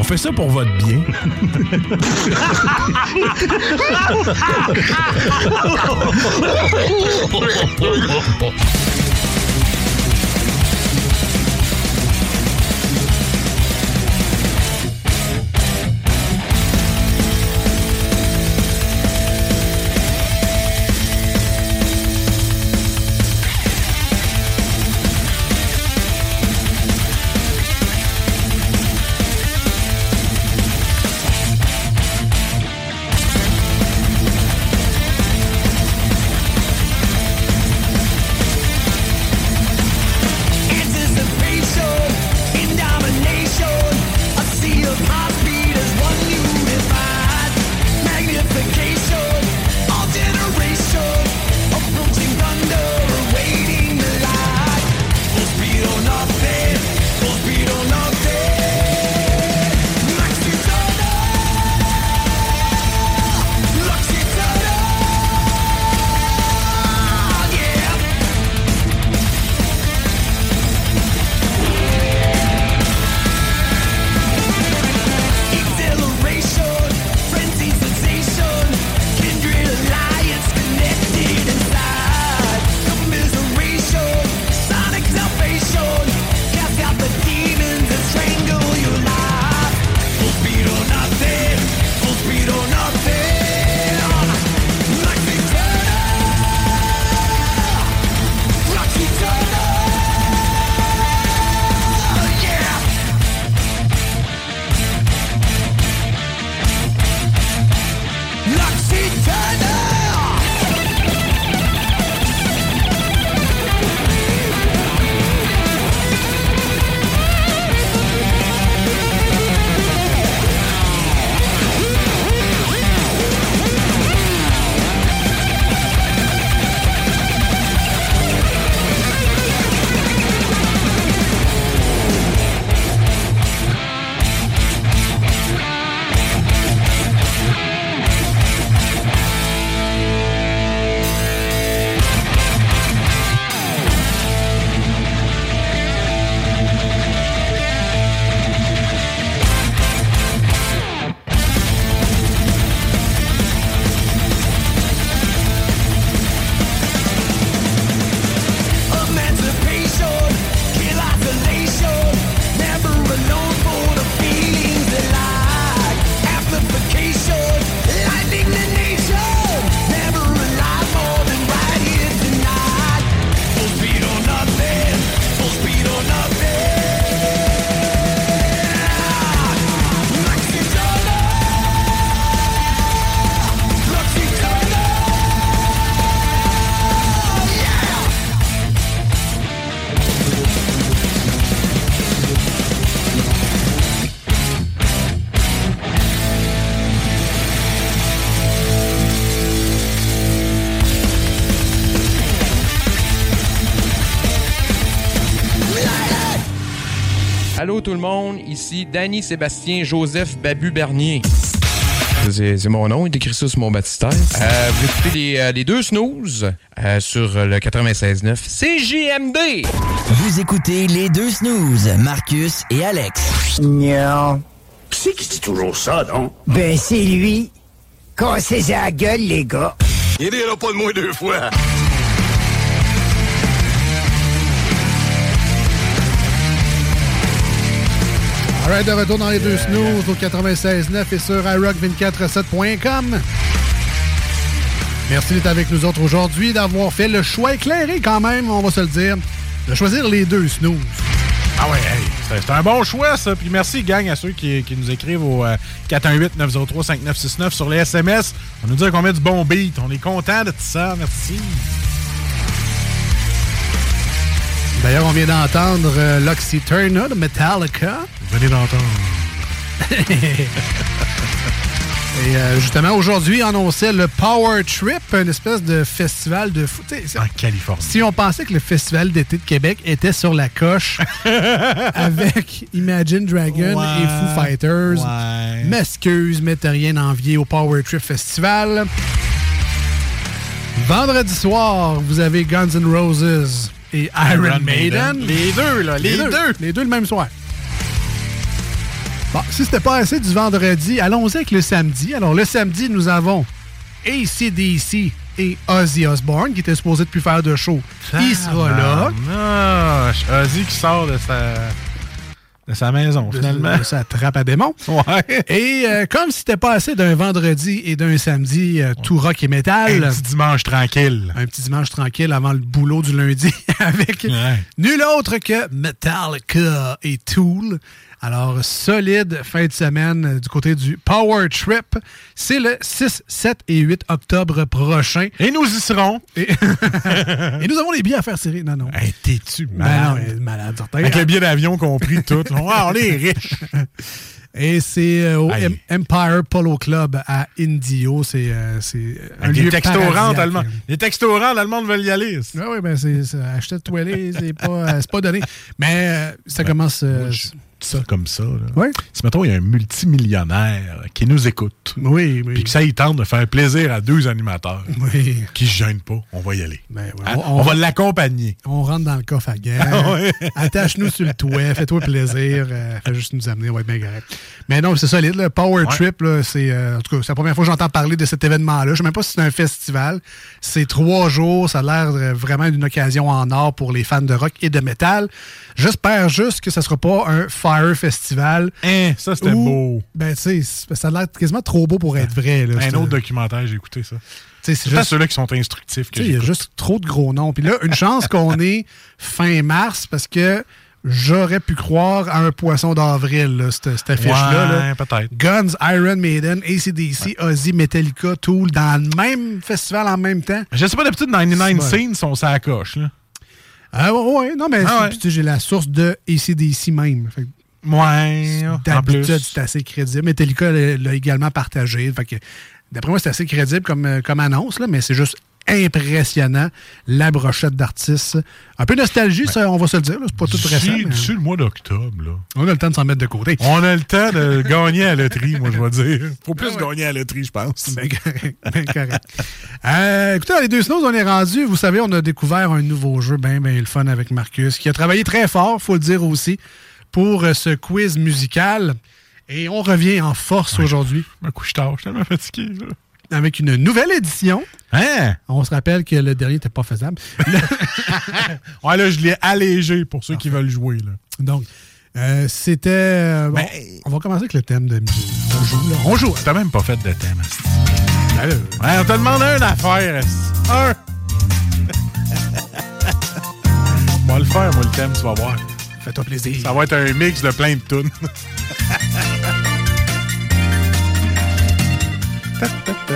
fait ça pour votre bien. Allô tout le monde, ici Danny Sébastien Joseph Babu Bernier. C'est mon nom, il est écrit ça sur mon baptistère. Euh, vous écoutez les, euh, les deux snooze euh, sur le 96.9 CGMD. Vous écoutez les deux snooze, Marcus et Alex. Non. Qui c'est qui dit toujours ça, non? Ben, c'est lui. Cassez à la gueule, les gars. Il est là pas de moins deux fois. De retour dans les deux snooze au 96.9 et sur iRock247.com. Merci d'être avec nous autres aujourd'hui, d'avoir fait le choix éclairé quand même, on va se le dire, de choisir les deux snooze. Ah ouais, hey, c'est- un bon choix, ça. Puis merci, gang, à ceux qui, qui nous écrivent au euh, 418-903-5969 sur les SMS. On nous dit qu'on met du bon beat. On est content de tout ça. Merci. D'ailleurs, on vient d'entendre euh, de Metallica. Venez d'entendre. Et euh, justement, aujourd'hui, on annonçait le Power Trip, une espèce de festival de foot. En Californie. Si on pensait que le festival d'été de Québec était sur la coche avec Imagine Dragon Ouais, et Foo Fighters, ouais. m'excuse, mais t'as rien envié au Power Trip Festival. Vendredi soir, vous avez Guns N' Roses et Iron, Iron Maiden. Maiden. Les deux, là, les deux. Les deux le même soir. Bon, si c'était pas assez du vendredi, allons-y avec le samedi. Alors, le samedi, nous avons ACDC et Ozzy Osbourne, qui était supposé de plus faire de show. Il sera là. Ozzy qui sort de sa, de sa maison, finalement. de sa trappe à démons. Ouais. Et euh, comme si c'était pas assez d'un vendredi et d'un samedi, euh, tout rock et métal. Un petit dimanche tranquille. Un petit dimanche tranquille avant le boulot du lundi avec nul autre que Metallica et Tool. Alors, solide fin de semaine euh, du côté du Power Trip. C'est le 6, 7 et 8 octobre prochain. Et nous y serons. Et, et nous avons les billets à faire tirer. Non, non. Hey, T'es-tu Ben malade? non, malade, certain. Avec le billet d'avion compris, tout. Ah, on est riches. Et c'est euh, au Empire Polo Club à Indio. C'est euh, un lieu les textorants allemands. Les textorants allemands veulent y aller. Oui, oui, ben c'est acheter de c'est pas, euh, c'est pas donné. Mais ça commence. euh, Ça, comme ça. Là. Ouais. Si, mettons, il y a un multimillionnaire qui nous écoute. Oui, oui. Puis que ça, il tente de faire plaisir à deux animateurs. Oui. Qui se gênent pas. On va y aller. Ben ouais, Hein? on- on, va l'accompagner. On rentre dans le coffre à guerre. Attache-nous sur le toit. Fais-toi plaisir. euh, fais juste nous amener. On va être bien correct. Mais non, c'est solide. Le Power Ouais. Trip, c'est. euh, en tout cas, c'est la première fois que j'entends parler de cet événement-là. Je sais même pas si c'est un festival. C'est trois jours. Ça a l'air euh, vraiment d'une occasion en or pour les fans de rock et de métal. J'espère juste que ça sera pas un Fire Festival. Hein, ça, c'était beau. Ben, tu sais, ça a l'air quasiment trop beau pour être vrai. Là, Un autre documentaire, j'ai écouté ça. c'est juste- ceux-là qui sont instructifs. il y a juste trop de gros noms. Puis là, une chance qu'on est fin mars parce que j'aurais pu croire à un poisson d'avril, cette, cette affiche-là. Ouais, peut-être. Guns, Iron Maiden, ACDC, Ozzy, Metallica, Tool, dans le même festival en même temps. Je sais pas, d'habitude, 99 C'est bon. Scenes sont sa coche. Là. Ah ouais, ouais, non, mais Ah ouais. j'ai la source de ACDC même. Fait Ouais, D'habitude, c'est assez crédible. Metallica l'a l'a également partagé. Fait que, d'après moi, c'est assez crédible comme, euh, comme annonce, là, mais c'est juste impressionnant. La brochette d'artistes. Un peu nostalgie, ça, on va se le dire. C'est pas tout récent. Mais- le mois d'octobre, là. On a le temps de s'en mettre de côté. On a le temps de gagner à la loterie, moi, je vais dire. Faut plus gagner à la loterie, je pense. Ben correct. ben correct. Euh, écoutez, dans les deux snows, on est rendu. Vous savez, on a découvert un nouveau jeu, ben, ben, le fun avec Marcus, qui a travaillé très fort, faut le dire aussi, pour euh, ce quiz musical. Et on revient en force aujourd'hui. Un coup, je tard, je suis tellement fatigué. là. Avec une nouvelle édition. Hein? On se rappelle que le dernier n'était pas faisable. Ouais, là, je l'ai allégé pour ceux qui veulent jouer. Là. Donc, euh, c'était. euh, Ben, on va commencer avec le thème de musique. On joue, là. On joue. T'as même pas fait de thème. Ben, Ouais, on t'a demandé une affaire, esti. Un! On va le faire, moi, le thème, tu vas voir. Fais-toi plaisir. Ça va être un mix de plein de tunes.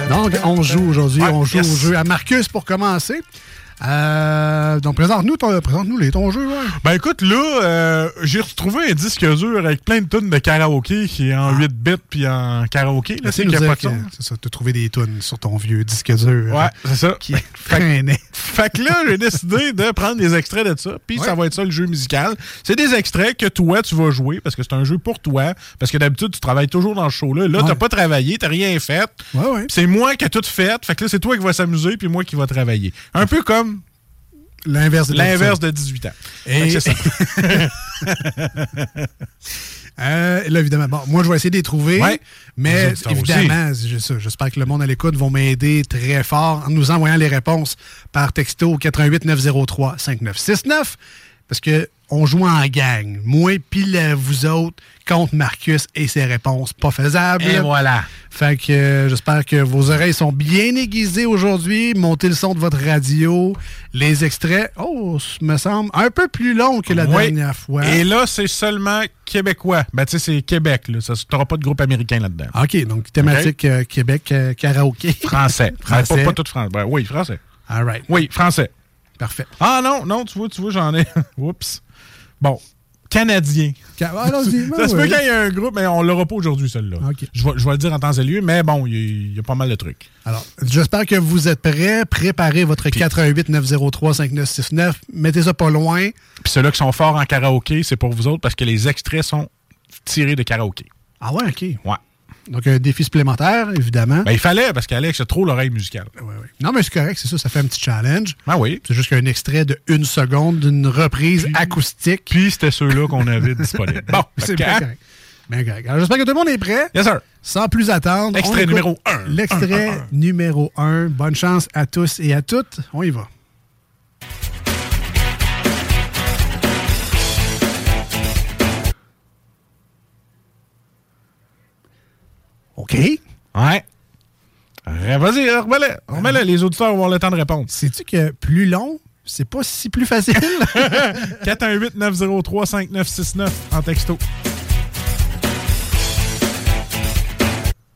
Donc, on joue aujourd'hui. Ouais, on joue yes. au jeu à Marcus pour commencer. Euh, donc, présente-nous ton, présente-nous les, ton jeu. Ouais. Ben écoute, là, euh, j'ai retrouvé un disque dur avec plein de tunes de karaoké qui est en 8 bits puis en karaoké. Là, c'est nous. C'est ça, tu as trouvé des tunes sur ton vieux disque dur. Ouais, euh, c'est ça. Qui traînait. Fait que là, j'ai décidé de prendre des extraits de ça, puis ça va être ça le jeu musical. C'est des extraits que toi, tu vas jouer, parce que c'est un jeu pour toi, parce que d'habitude, tu travailles toujours dans ce show-là. Là, t'as Ouais. pas travaillé, t'as rien fait. Ouais, ouais. Puis C'est moi qui ai tout fait, fait que là, c'est toi qui vas s'amuser, puis moi qui va travailler. Un peu comme L'inverse de l'inverse de 18 ans. Et- c'est ça. Euh, là, évidemment, bon, moi, je vais essayer de les trouver. Ouais. Mais évidemment, j'espère que le monde à l'écoute vont m'aider très fort en nous envoyant les réponses par texto au 88 903 5969 parce que on joue en gang. Moi, puis vous autres, contre Marcus et ses réponses pas faisables. Et voilà. Fait que euh, j'espère que vos oreilles sont bien aiguisées aujourd'hui. Montez le son de votre radio. Les extraits, oh, ça me semble un peu plus long que la Oui. dernière fois. Et là, c'est seulement québécois. Ben, tu sais, c'est Québec, là. Ça, t'auras pas de groupe américain là-dedans. OK, donc thématique euh, Québec euh, karaoké. Français. Français. Pas, pas tout français. Ben, oui, français. All right. Oui, français. Parfait. Ah non, non, tu vois, tu vois, j'en ai. Oups. Bon. Canadien. Ca- Allons-y, ben ça se ouais. peut qu'il y ait un groupe, mais on l'aura pas aujourd'hui, celle-là. OK. Je, vais, je vais le dire en temps et lieu, mais bon, il y, a- il y a pas mal de trucs. Alors, j'espère que vous êtes prêts. Préparez votre 88 903 5969. Mettez ça pas loin. Puis ceux-là qui sont forts en karaoké, c'est pour vous autres parce que les extraits sont tirés de karaoké. Ah ouais, OK. Ouais. Donc, un défi supplémentaire, évidemment. Ben, il fallait parce qu'Alex a trop l'oreille musicale. Non, mais c'est correct, c'est ça, ça fait un petit challenge. Ah oui. C'est juste qu'un extrait de une seconde d'une reprise acoustique. Puis c'était ceux-là qu'on avait disponibles. Bon, c'est bien hein? correct. Bien correct. Alors, j'espère que tout le monde est prêt. Yes, sir. Sans plus attendre. Extrait numéro un. L'extrait numéro 1. Bonne chance à tous et à toutes. On y va. OK. Ouais. Euh, Vas-y, remets-le. Remets-le. Les auditeurs vont avoir le temps de répondre. Sais-tu que plus long, c'est pas si plus facile? 418-903-5969 en texto.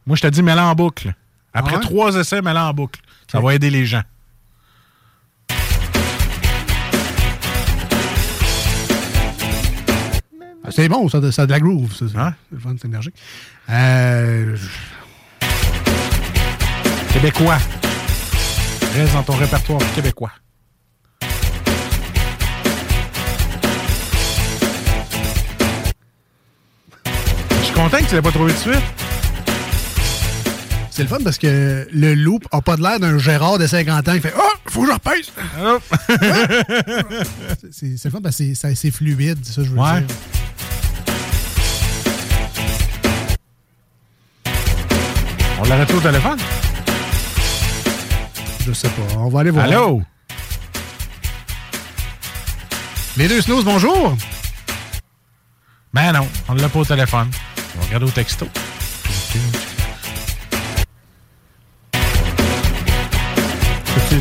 Moi, je te dis, mets-le en boucle. Après Ah ouais? trois essais, mets-le en boucle. Ça va aider les gens. Ah, c'est bon, ça, ça a de la groove. Ça, Hein? C'est le fun, c'est énergique. Euh, Québécois. Reste dans ton répertoire québécois. Je suis content que tu l'aies pas trouvé de suite. c'est le fun parce que le loop a pas de l'air d'un Gérard de 50 ans qui fait Oh, faut que je repèse! c'est c'est le fun parce que c'est- fluide, ça je veux Ouais. dire. On l'arrête au téléphone? Je sais pas. On va aller voir. Allô? Les deux snooze, bonjour! Ben non, on l'a pas au téléphone. On va regarder au texto.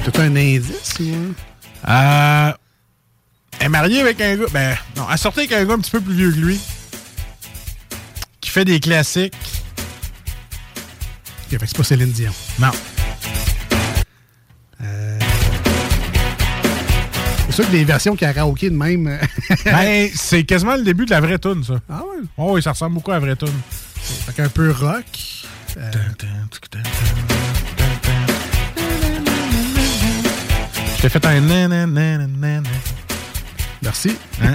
T'as-tu un indice? ou- Euh, elle est mariée avec un gars. Ben, non, elle sortait avec un gars un petit peu plus vieux que lui. Qui fait des classiques. Ok, fait que c'est pas Céline Dion. Non. Euh, C'est sûr que les versions karaoké de même. euh, ben, c'est quasiment le début de la vraie tune, ça. Ah ouais? Oh, oui, ça ressemble beaucoup à la vraie tune. fait qu'un peu rock. Euh, Je t'ai fait un nananana. Merci. Hein?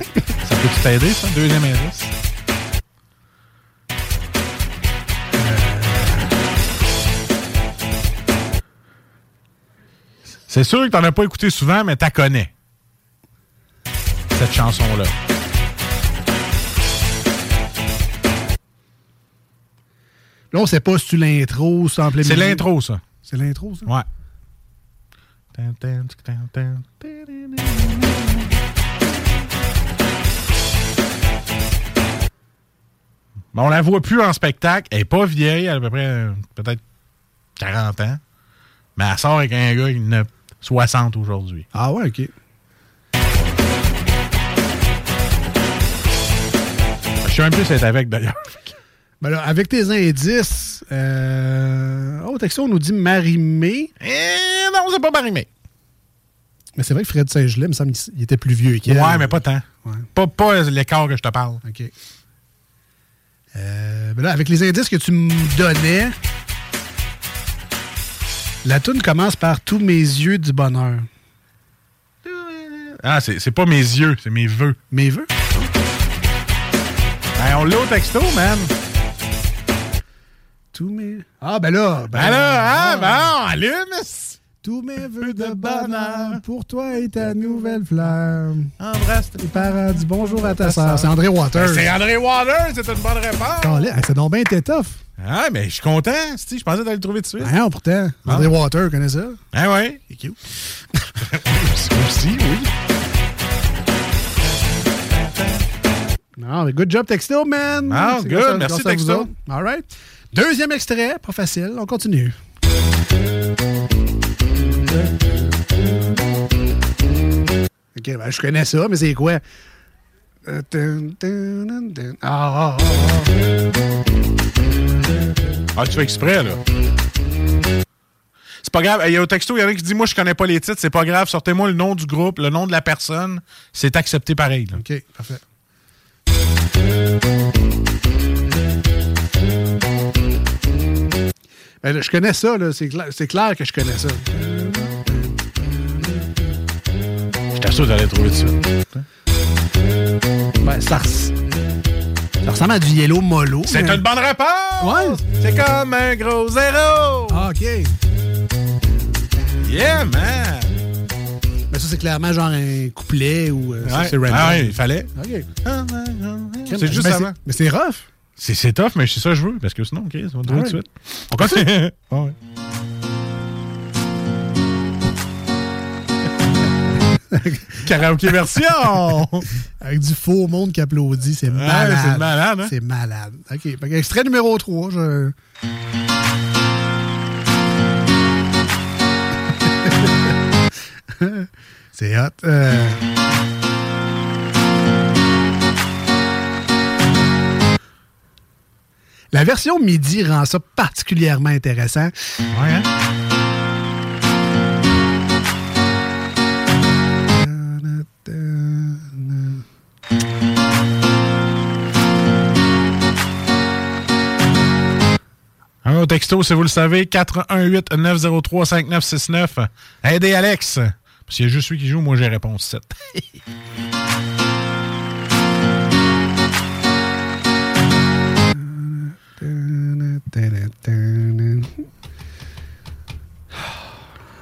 Ça peut-tu t'aider, ça? Deuxième indice. C'est sûr que t'en as pas écouté souvent, mais t'as connais. Cette chanson-là. Là, on sait pas si tu l'intro, si en plein C'est l'intro, ça. C'est l'intro, ça? Ouais. Bon, on la voit plus en spectacle. Elle est pas vieille, elle a à peu près euh, peut-être 40 ans. Mais elle sort avec un gars qui en a 60 aujourd'hui. Ah ouais, OK. Je plus si elle est avec d'ailleurs. Ben là, avec tes indices, euh... oh, on nous dit Marie-Mé. Eh non, c'est pas Marimé. Mais c'est vrai que Fred Saint-Gelais, il me semble qu'il était plus vieux qu'elle. Ouais, mais pas tant. Pas, pas l'écart que je te parle. OK. Euh, ben là, avec les indices que tu me donnais, la tune commence par Tous mes yeux du bonheur. Ah, c'est c'est pas mes yeux, c'est mes vœux. Mes vœux? Ben, on l'a au texto, man. Tous mes. Ah, ben là. Ben là, hein, bon, allume. Tous mes vœux de bonheur pour toi et ta nouvelle fleur. Embrasse tes parents, dis bonjour à ta soeur. C'est André Waters. Ben, c'est André Waters, c'est une bonne réponse. Hey, C'est donc bien été tough. Ah, mais je suis content, je pensais d'aller le trouver tout de suite. Non, pourtant. Ah. André Waters, connais ça? Ah ouais? C'est cute. Aussi, oui. Non, mais good job, Texto, man. Ah, good. grâce à- Merci, grâce Texto. All right. Deuxième extrait, pas facile. On continue. OK, ben, je connais ça, mais c'est quoi? Euh, dun. Ah, ah, ah, Ah, tu fais exprès, là? C'est pas grave. Il y a au texto, il y en a qui dit Moi, je connais pas les titres, c'est pas grave. Sortez-moi le nom du groupe, le nom de la personne. C'est accepté pareil. là. OK, parfait. Ben, là, je connais ça, là. C'est clair, c'est clair que je connais ça. J'étais sûr d'aller trouver tout de suite. Ben, ça, ça ressemble à du yellow mollo. C'est mais- une bonne réponse! Ouais. C'est comme un gros zéro! Ah, OK. Yeah, man! Mais ça, c'est clairement genre un couplet ou. euh, Ouais. c'est random. Ah ouais, il fallait. OK. C'est juste avant. Mais c'est rough. C'est tough, mais c'est ça que je veux, parce que sinon, OK, ça va tout de suite. On continue. Ah ouais. Karaoké version! Avec du faux monde qui applaudit, c'est malade. c'est malade, hein? C'est malade. OK. Extrait numéro 3, je... c'est hot. Euh, La version MIDI rend ça particulièrement intéressant. Ouais, hein? Texto, si vous le savez, 418-903-5969. Aidez Alex. Parce qu'il y a juste lui qui joue, moi j'ai réponse 7.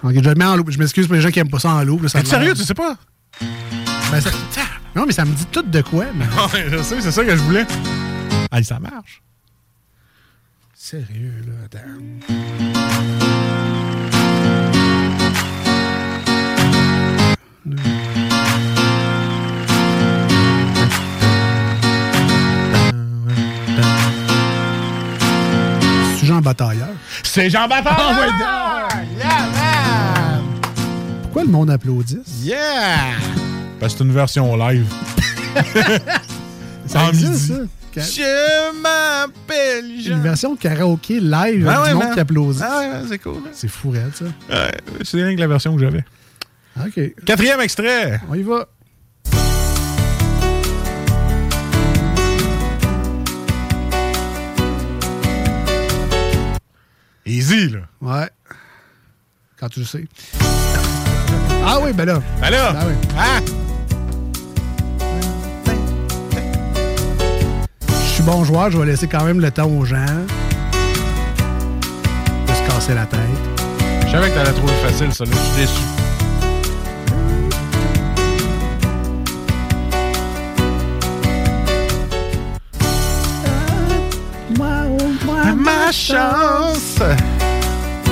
Ok, je le mets en loop. Je m'excuse pour les gens qui aiment pas ça en loop. là, ça sérieux, tu sais pas? Ben, ça- Non, mais ça me dit tout de quoi. Mais... Je sais, c'est ça que je voulais. Ah, ça marche. Sérieux, là, attends. C'est Jean Batailleur. C'est Jean Batailleur! Ah, ouais, Yeah, man! Pourquoi le monde applaudit? Yeah! Parce que c'est une version live. Ça En existe, midi. ça? Je m'appelle Jean. Une version karaoké live Ah avec ouais, du monde man. qui applaudit. Ah ouais, c'est cool. hein? C'est fou, ça. Ouais, c'est rien que la version que j'avais. OK. Quatrième extrait. On y va. Easy, là. Ouais. Quand tu le sais. Ah oui, ben là. Ben là! Ben oui. Hein? Suis bon joueur, je vais laisser quand même le temps aux gens de se casser la tête. Je savais que t'allais trouver facile, ça, là. Je suis déçu. Ma chance!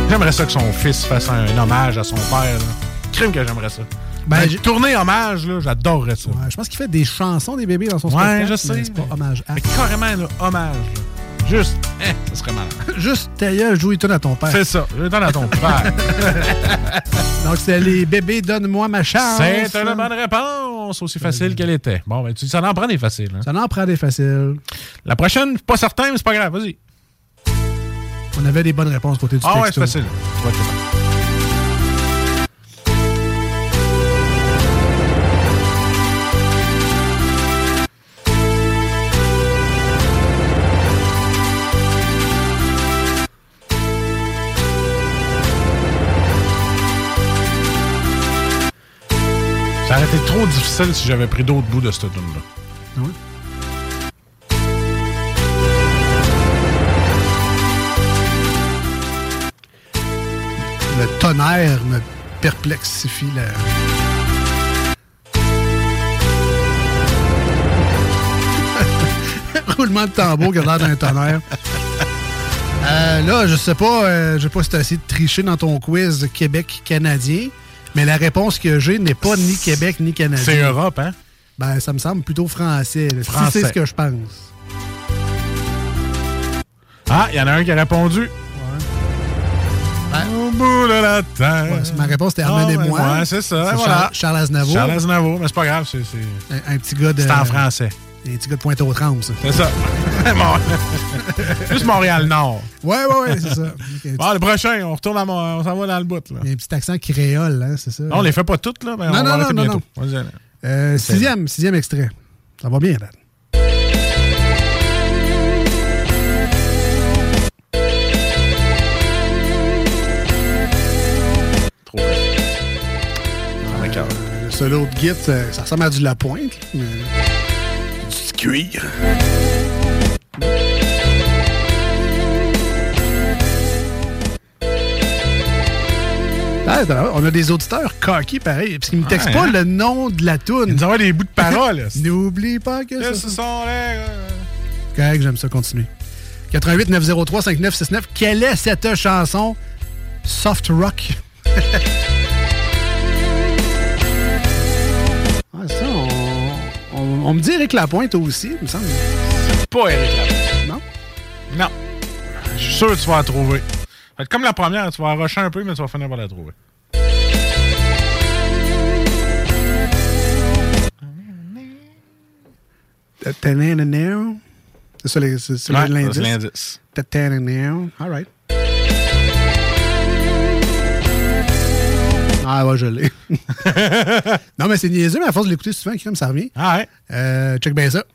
J'aimerais ça que son fils fasse un hommage à son père. Là. Crime que j'aimerais ça. Ben, Ben, tourner hommage, là, j'adorerais ça. Ouais, je pense qu'il fait des chansons des bébés dans son Ouais, spectacle. je sais, C'est pas hommage à. Mais carrément, là, hommage. là. Juste, eh, ça serait malade. Juste ta gueule, joue et à ton père. C'est ça, donne à ton père. Donc, c'est les bébés, donne-moi ma chance. C'est une bonne réponse, aussi facile qu'elle était. Bon, ben, tu, ça en prend des faciles. hein. Ça en prend des faciles. La prochaine, pas certain, mais c'est pas grave, vas-y. On avait des bonnes réponses côté du Ah ouais, texto. c'est facile. Trop difficile si j'avais pris d'autres bouts de cette tune-là. Oui? Le tonnerre me perplexifie. La... Roulement de tambour qui a l'air d'un tonnerre. Euh, là, je sais pas, euh, je sais pas si tu as essayé de tricher dans ton quiz Québec-Canadien, mais la réponse que j'ai n'est pas ni Québec ni Canadien. C'est Europe, hein? Ben, ça me semble plutôt français. là, si Français. C'est ce que je pense. Ah, il y en a un qui a répondu. Au bout de la terre. Ouais, ma réponse était Ah, Armenez-moi. ouais, c'est ça, voilà. Charles, Aznavour. Charles Aznavour, mais c'est pas grave, c'est... c'est- Un, un petit gars de. C'est en français. Un petit gars de Pointe-aux-Trembles. ça. C'est ça. Bon. Plus Montréal-Nord. Ouais, ouais, ouais, c'est ça. Bon, le prochain, on retourne à Mon- on s'en va dans le bout, là. Il y a un petit accent créole, hein, c'est ça? Non, on les fait pas toutes, là, mais Non, on non, va non, arrêter non, bientôt. non. Euh, sixième, sixième extrait. Ça va bien, Dan. Trop m'écoeure. Le solo de Git, ça, ça ressemble à du Lapointe, mais... Du cuir. Ah, on a des auditeurs coqués pareil, parce qu'ils ne me textent Ouais, pas hein? le nom de la toune. Ils ont des bouts de paroles. N'oublie pas que ça... Ce sont les... Correct, j'aime ça, continuer. 88 903 5969. Quelle est cette chanson? Soft rock. on- me dit Eric Lapointe aussi, il me semble. Pas Eric Lapointe. Non? Non. Je suis sûr que tu vas la trouver. Comme la première, tu vas rusher un peu, mais tu vas finir par la trouver. C'est ça l'indice? c'est l'indice. All right. Ah ouais, je l'ai. non, mais c'est niaiseux, mais à force de l'écouter souvent, crème, ça revient. Ah ouais? Euh, check bien ça.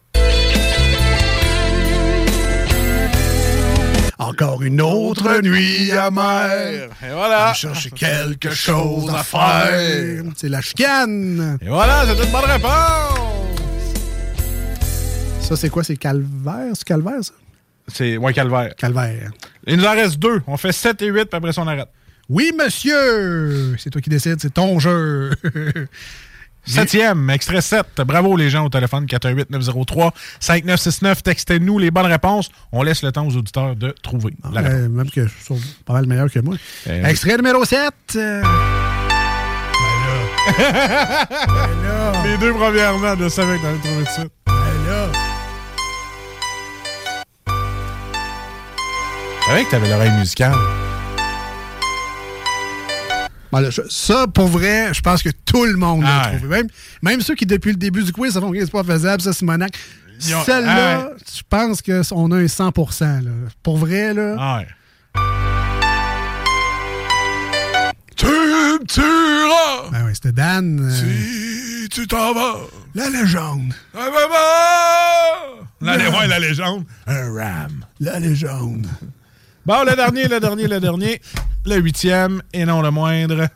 Encore une autre nuit amère. Et voilà. Je cherche quelque chose à faire. C'est la chicane. Et voilà, c'est une bonne réponse. Ça, c'est quoi? C'est calvaire? C'est calvaire, ça? C'est, ouais, calvaire. Calvaire. Il nous en reste deux. On fait 7 et 8, puis après ça, on arrête. Oui, monsieur! C'est toi qui décides, c'est ton jeu. Septième, extrait 7. Bravo les gens au téléphone 418-903-5969. Textez-nous les bonnes réponses. On laisse le temps aux auditeurs de trouver la réponse. Euh, même que je suis pas mal meilleur que moi. Eh Extrait numéro 7. Les deux premièrement, je savais que t'allais trouver ça. Je savais que t'avais l'oreille musicale. Je- ça, pour vrai, je pense que tout le monde l'a Ah trouvé. Même, même ceux qui, depuis le début du quiz, ça font que c'est pas faisable, ça, Simonac. Celle-là, ah je pense qu'on a un 100 là. Pour vrai, là. Ah. Tu me tueras Ben oui, c'était Dan. euh, si tu t'en vas. la légende. Ah, maman! La, ouais, la légende. Un ram. La légende. Bon, le dernier, le dernier, le dernier. Le huitième, et non le moindre.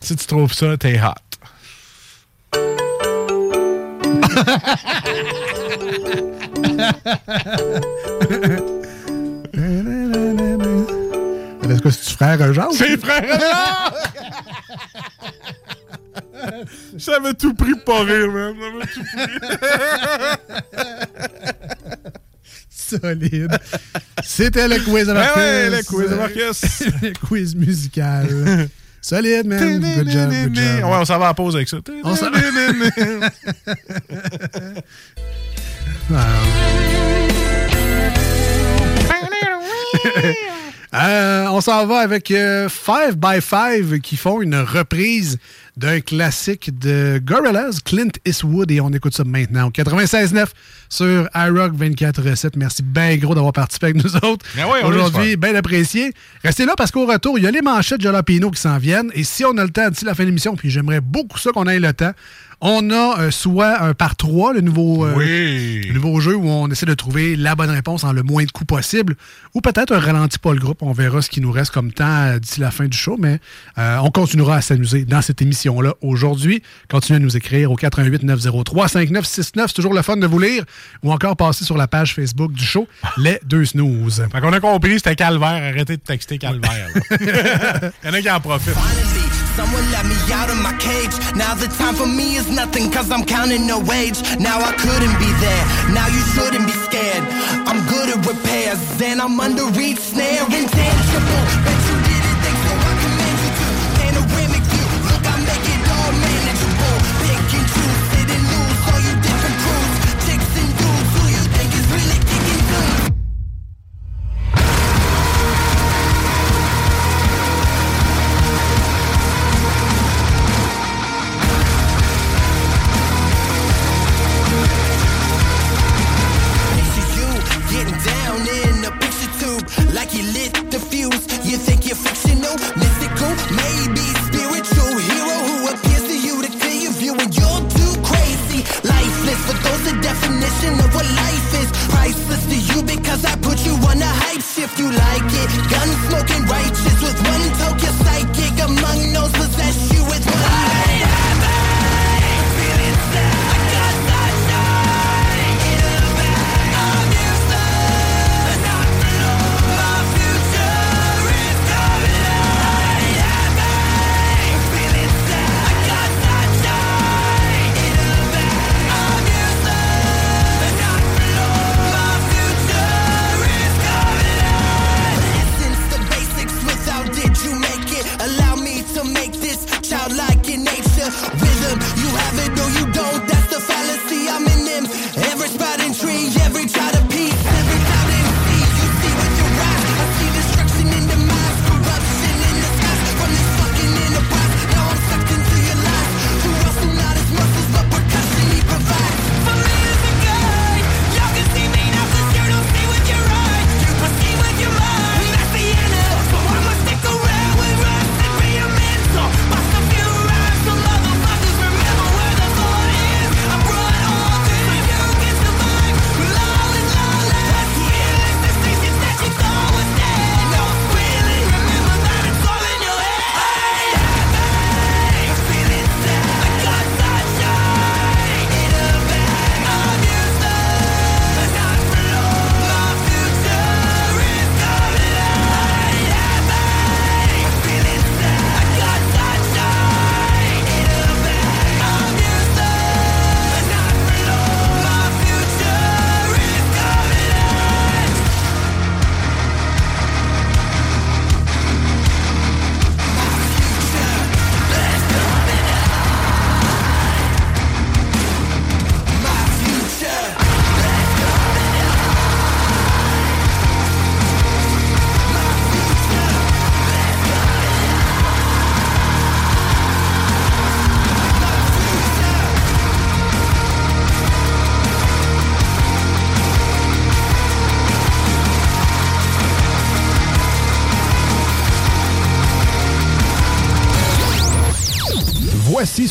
Si tu trouves ça, t'es hot. Est-ce que c'est frère Jean? C'est frère Jean! J'avais tout pris pour rire, même. J'avais tout pris. Solide. C'était le quiz de Ben Marcus. ouais, le quiz de Marcus. le quiz musical. Solide, man. Good job, good job. Ouais, on s'en va à pause avec ça. On s'en- Euh, on s'en va avec euh, Five by Five qui font une reprise d'un classique de Gorillaz, Clint Eastwood, et on écoute ça maintenant au 96.9 sur iRock 24.7. Merci bien gros d'avoir participé avec nous autres Ben aujourd'hui, bien apprécié. Restez là parce qu'au retour, il y a les manchettes Jalapino qui s'en viennent, et si on a le temps d'ici la fin de l'émission, puis j'aimerais beaucoup ça qu'on ait le temps, On a euh, soit un par trois, le nouveau, euh, Oui. le nouveau jeu où on essaie de trouver la bonne réponse en le moins de coups possible, ou peut-être un ralenti pas le groupe. On verra ce qui nous reste comme temps euh, d'ici la fin du show, mais euh, on continuera à s'amuser dans cette émission-là aujourd'hui. Continuez à nous écrire au 88 903 5969. C'est toujours le fun de vous lire, ou encore passer sur la page Facebook du show, Les Deux Snooze. Fait qu'on a compris, c'était calvaire. Arrêtez de texter calvaire. là. Il y en a qui en profitent. Someone let me out of my cage. Now the time for me is nothing cause I'm counting no wage. Now I couldn't be there. Now you shouldn't be scared. I'm good at repairs and I'm under each snare. Intangible. Bet you didn't of what life is. Priceless to you because I put you on a hype shift. You like it, gun smoking righteous with one toke.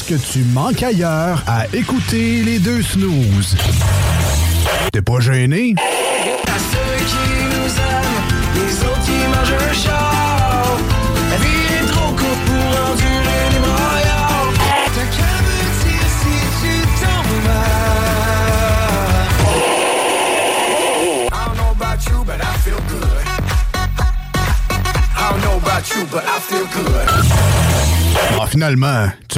Que tu manques ailleurs à écouter les deux snooze. T'es pas gêné? À ceux qui nous aiment, les autres qui mangent un char. La vie est trop courte pour endurer les broyards. T'as qu'à me dire si tu tombes mal. I don't know about you, but I feel good. I don't know about you, but I feel good. Ah, finalement, tu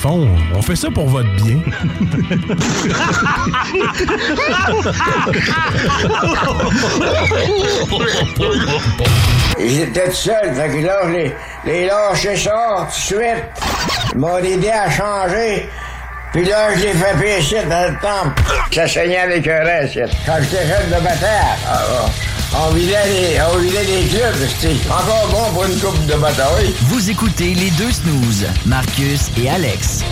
Fond, on fait ça pour votre bien. Ils étaient tout seuls, fait que là, je les, les lâchais ça tout de suite. Ils m'ont aidé à changer. Puis là, je l'ai fait pécher dans le temple. Ça saignait avec un reste. Quand j'étais jeune de bataille, ah, ah, on vidait les, on vidait les clubs. C'était encore bon pour une coupe de bataille. Vous écoutez les deux snooze, Marcus et Alex.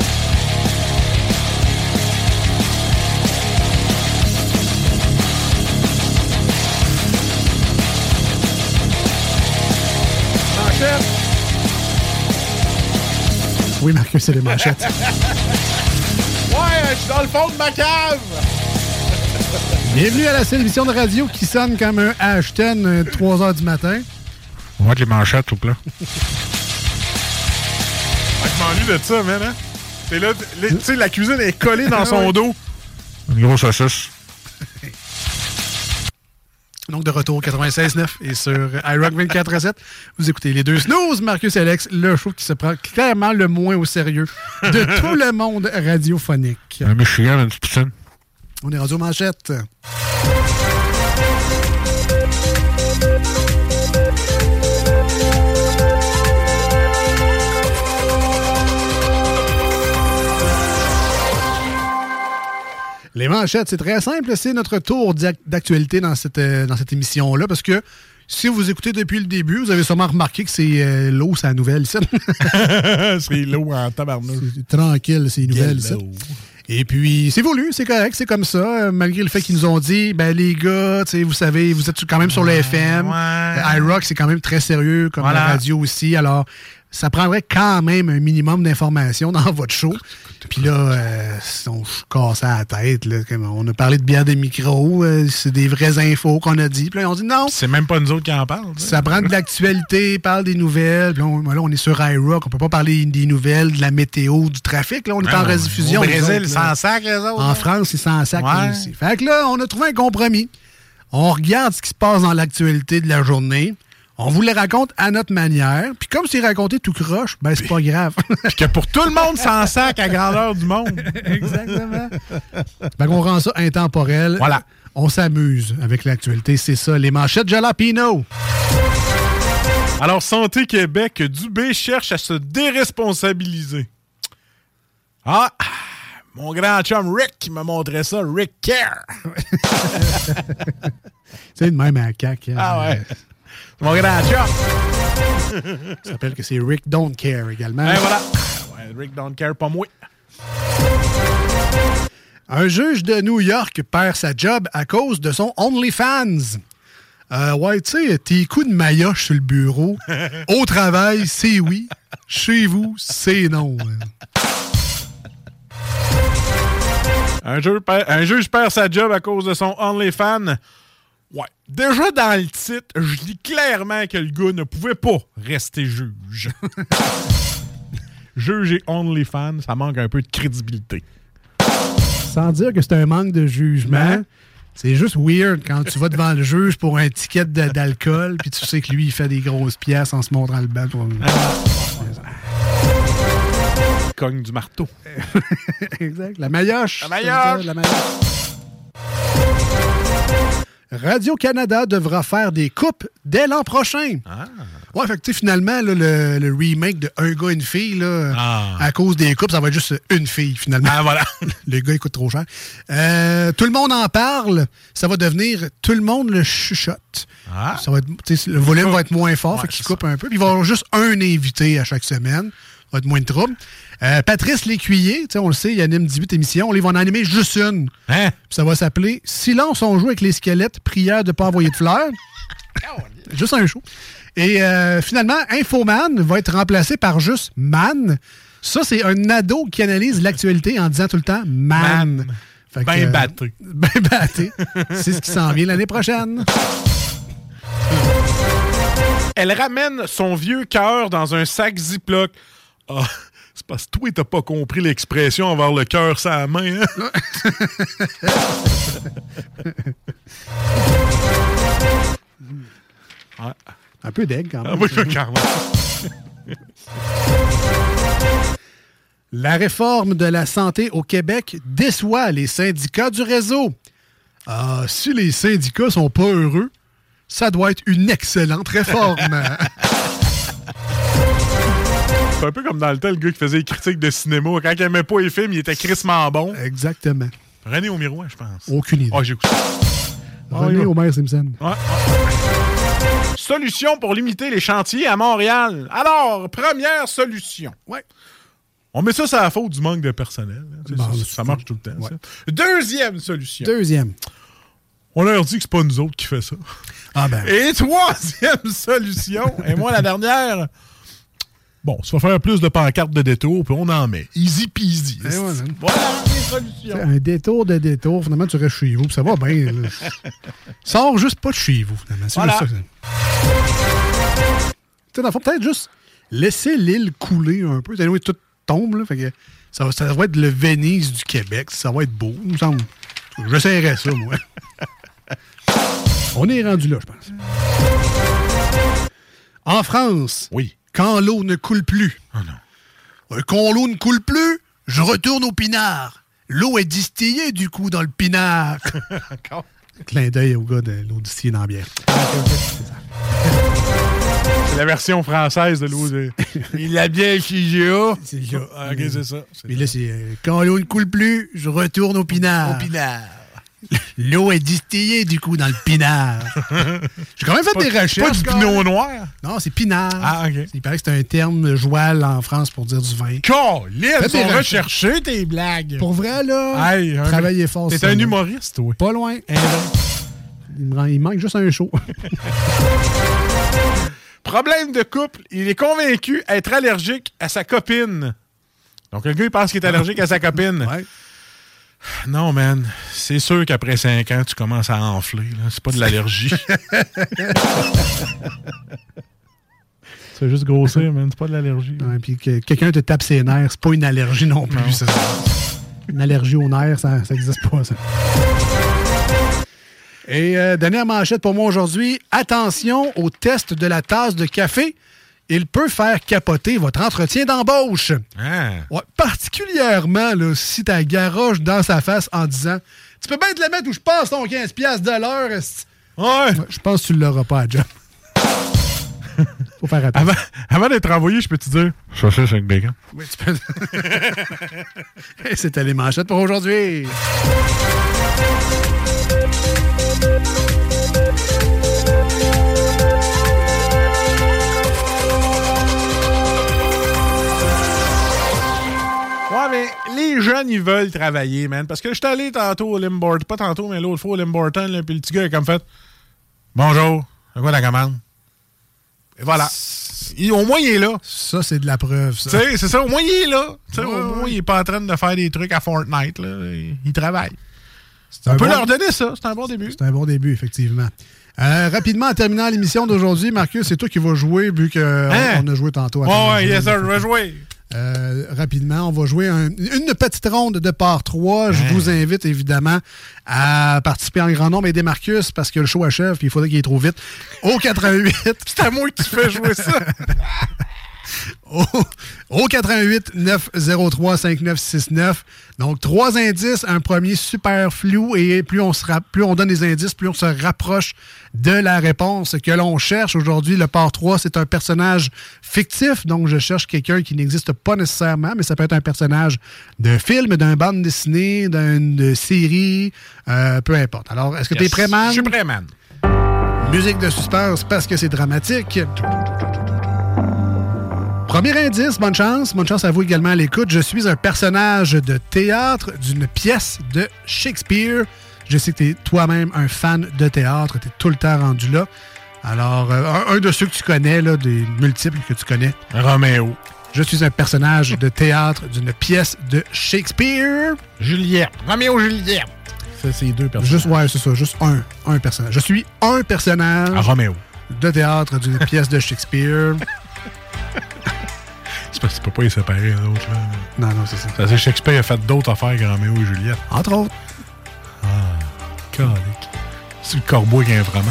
Oui, Marcus, c'est les manchettes. Ouais, je suis dans le fond de ma cave! Bienvenue à la émission de radio qui sonne comme un Ashton 3 h du matin. On va mettre les manchettes au plat. Ah, je m'ennuie de ça, man. Hein? Là, les- tu sais, la cuisine est collée dans son Ouais. dos. Une grosse saucisse. Donc, de retour au 96.9 et sur iRock 24.7. Vous écoutez les deux snooze, Marcus et Alex, le show qui se prend clairement le moins au sérieux de tout le monde radiophonique. Un Michigan, une petite. On est radio manchette. Les manchettes, c'est très simple. C'est notre tour d'ac- d'actualité dans cette, euh, dans cette émission-là parce que si vous écoutez depuis le début, vous avez sûrement remarqué que c'est euh, l'eau, c'est la nouvelle, ça. c'est l'eau en tabarnouche. Tranquille, c'est nouvelle, ça. Et puis, c'est voulu, c'est correct, c'est comme ça. euh, malgré le fait qu'ils nous ont dit, ben les gars, tu sais, vous savez, vous êtes quand même sur le FM. Euh, iRock, c'est quand même très sérieux, comme Voilà. la radio aussi. Alors, ça prendrait quand même un minimum d'informations dans votre show. Puis là, euh, on se cassait la tête. Là, comme on a parlé de bière de micro, euh, c'est des vraies infos qu'on a dit. Puis là, on dit non. C'est même pas nous autres qui en parlent. Ça prend de l'actualité, parle des nouvelles. Puis là, on, là, on est sur iRock. On peut pas parler des nouvelles, de la météo, du trafic. Là, on est en rediffusion. Au Brésil, sans sac, les autres. En? France, c'est sans sac Ouais. aussi. Fait que là, on a trouvé un compromis. On regarde ce qui se passe dans l'actualité de la journée. On vous le raconte à notre manière. Puis comme c'est raconté tout croche, ben c'est pas grave. Puis que pour tout le monde, sans sac à grandeur du monde. Exactement. Fait qu'on rend ça intemporel. Voilà. On s'amuse avec l'actualité, c'est ça. Les manchettes Jalapino. Alors, Santé Québec, Dubé cherche à se déresponsabiliser. Ah, mon grand chum Rick qui me montrait ça, Rick Care. C'est de même à la CAQ. hein. Ah ouais. Mon grand chum. Ça s'appelle que c'est Rick Don't Care également. Et voilà. Ouais, Rick don't care, pas moi. Un juge de New York perd sa job à cause de son OnlyFans. Euh, ouais, tu sais, tes coups de maillotche sur le bureau, au travail, c'est oui. Chez vous, c'est non. Un, juge perd- un juge perd sa job à cause de son OnlyFans. Ouais. Déjà dans le titre, je lis clairement que le gars ne pouvait pas rester juge. juge et OnlyFans, ça manque un peu de crédibilité. Sans dire que c'est un manque de jugement. Hein? C'est juste weird quand tu vas devant le juge pour un ticket d'alcool, puis tu sais que lui, il fait des grosses pièces en se montrant le bas. Pour... Cogne du marteau. exact. La maillotche. La maillotche. Radio-Canada devra faire des coupes dès l'an prochain. Ah. Ouais, fait que finalement, là, le, le remake de Un gars, une fille, là, Ah. à cause des coupes, ça va être juste une fille, finalement. Ah, voilà. le gars, il coûte trop cher. Euh, tout le monde en parle. Ça va devenir tout le monde le chuchote. Ah. Ça va être, le volume va être moins fort, Ouais, fait qu'il coupe un peu. Puis il va y avoir juste un invité à chaque semaine. Ça va être moins de trouble. Euh, Patrice Lécuyer, tu sais, on le sait, il anime 18 émissions. Là, il va en animer juste une. Hein? Puis ça va s'appeler Silence, on joue avec les squelettes, prière de pas envoyer de fleurs. juste un show. Et euh, finalement, Infoman va être remplacé par juste Man. Ça, c'est un ado qui analyse l'actualité en disant tout le temps Man. Ben euh, batté. Ben batté. c'est ce qui s'en vient l'année prochaine. Elle ramène son vieux cœur dans un sac Ziploc. Ah, c'est parce que toi, t'as pas compris l'expression avoir le cœur sans la main. Hein? Ouais. Un peu d'aigle quand même. Ah, oui, quand même. La réforme de la santé au Québec déçoit les syndicats du réseau. Ah, si les syndicats sont pas heureux, ça doit être une excellente réforme. C'est un peu comme dans le temps, le gars qui faisait les critiques de cinéma. Quand il aimait pas les films, il était crissement bon. Exactement. René au miroir, je pense. Aucune idée. Ah, j'ai écouté. René Homer Simpson. Ouais. Solution pour limiter les chantiers à Montréal. Alors, première solution. Ouais. On met ça sur la faute du manque de personnel. hein. Bon, ça, ça marche tout le temps. ça. Deuxième solution. Deuxième. On leur dit que c'est pas nous autres qui fait ça. Ah ben. Et troisième solution, et moi la dernière, bon, ça va faire plus de pancartes de détour, puis on en met. Easy peasy. Eh ouais. Voilà les solutions. Un détour de détour, finalement, tu restes chez vous, puis ça va bien. Sors juste pas de chez vous, finalement. C'est Voilà. juste ça. que- Tu sais, dans le fond, peut-être juste laisser l'île couler un peu. Anyway, tout tombe, là. Fait que ça, va- ça va être le Venise du Québec. Ça va être beau, il me semble. J'essaierais ça, moi. On est rendu là, je pense. En France, oui. Quand l'eau ne coule plus. Oh Euh, Quand l'eau ne coule plus, je retourne au pinard. L'eau est distillée, du coup, dans le pinard. Encore. Clin d'œil au gars de l'eau distillée dans la bière. C'est la version française de l'eau. de- Il l'a bien chez. C'est ça. Ah, ok, c'est ça. Puis là, c'est euh, quand l'eau ne coule plus, je retourne au pinard. Au pinard. L'eau est distillée, du coup, dans le pinard. J'ai quand même fait Pas- des recherches. pas du pinot noir? Non, c'est pinard. Ah, OK. Il paraît que c'est un terme joual en France pour dire du vin. Sont recherches. recherchés, tes blagues. Pour vrai, là, un- travaillez fort. T'es un humoriste, toi. Pas loin. Il, me rend- il manque juste un show. Problème de couple, il est convaincu être allergique à sa copine. Donc, le gars, il pense qu'il est allergique à sa copine. Non, man. C'est sûr qu'après 5 ans, tu commences à enfler. C'est pas de l'allergie. C'est juste grossir, man. C'est pas de l'allergie. Ouais, puis que quelqu'un te tape ses nerfs, c'est pas une allergie non plus. Non. ça. Une allergie aux nerfs, ça n'existe pas, ça. Et euh, dernière manchette pour moi aujourd'hui. Attention au test de la tasse de café. Il peut faire capoter votre entretien d'embauche. Ah. Ouais, particulièrement là, si ta garoche dans sa face en disant Tu peux bien te la mettre où je passe ton 15$ piastres de l'heure. Ouais. Je pense que tu l'auras pas à job. Faut faire attention. Avant, avant d'être envoyé, je peux te dire Saucisse avec bacon. Oui, tu peux. C'était les manchettes pour aujourd'hui. Les jeunes, ils veulent travailler, man. Parce que je suis allé tantôt au Limborton, pas tantôt, mais l'autre fois au Limborton, puis le petit gars, a comme fait Bonjour, c'est quoi la commande? Et voilà. Il- au moins, il est là. Ça, c'est de la preuve, Tu ça. sais, c'est ça, au moins, il est là. Ouais, au moins, ouais. il est pas en train de faire des trucs à Fortnite, là. Il, il travaille. On peut bon- leur donner ça, c'est un bon début. C'est un bon début, effectivement. Euh, rapidement, en terminant l'émission d'aujourd'hui, Marcus, c'est toi qui vas jouer, vu qu'on Hein? on a joué tantôt. à ton ouais, yes, sir, je vais jouer. Euh, rapidement, on va jouer un- une petite ronde de part 3. Je Hein? vous invite évidemment à participer en grand nombre et aider Marcus parce que le show achève puis il faudrait qu'il aille trop vite. Au 88. C'est à moi que tu fais jouer ça. au, au 88 903 5969. Donc, trois indices, un premier super flou, et plus on, se plus on donne des indices, plus on se rapproche de la réponse que l'on cherche. Aujourd'hui, le part 3, c'est un personnage fictif, donc je cherche quelqu'un qui n'existe pas nécessairement, mais ça peut être un personnage d'un film, d'un bande dessinée, d'une série, euh, peu importe. Alors, est-ce que tu es prêt, man? Je suis prêt, man. Musique de suspense parce que c'est dramatique. Premier indice, bonne chance. Bonne chance à vous également à l'écoute. Je suis un personnage de théâtre d'une pièce de Shakespeare. Je sais que tu es toi-même un fan de théâtre. Tu es tout le temps rendu là. Alors, euh, un, un de ceux que tu connais, là, des multiples que tu connais. Roméo. Je suis un personnage de théâtre d'une pièce de Shakespeare. Juliette. Roméo Juliette. Ça, c'est deux personnes. Juste, ouais, c'est ça, juste un, un personnage. Je suis un personnage Ah, Roméo. de théâtre d'une pièce de Shakespeare. C'est parce que tu peux pas les séparer l'autre, là. Non, non, c'est ça. Parce que Shakespeare a fait d'autres affaires que et Juliette. Entre autres. Ah, calique. C'est le corbeau qui a un fromage,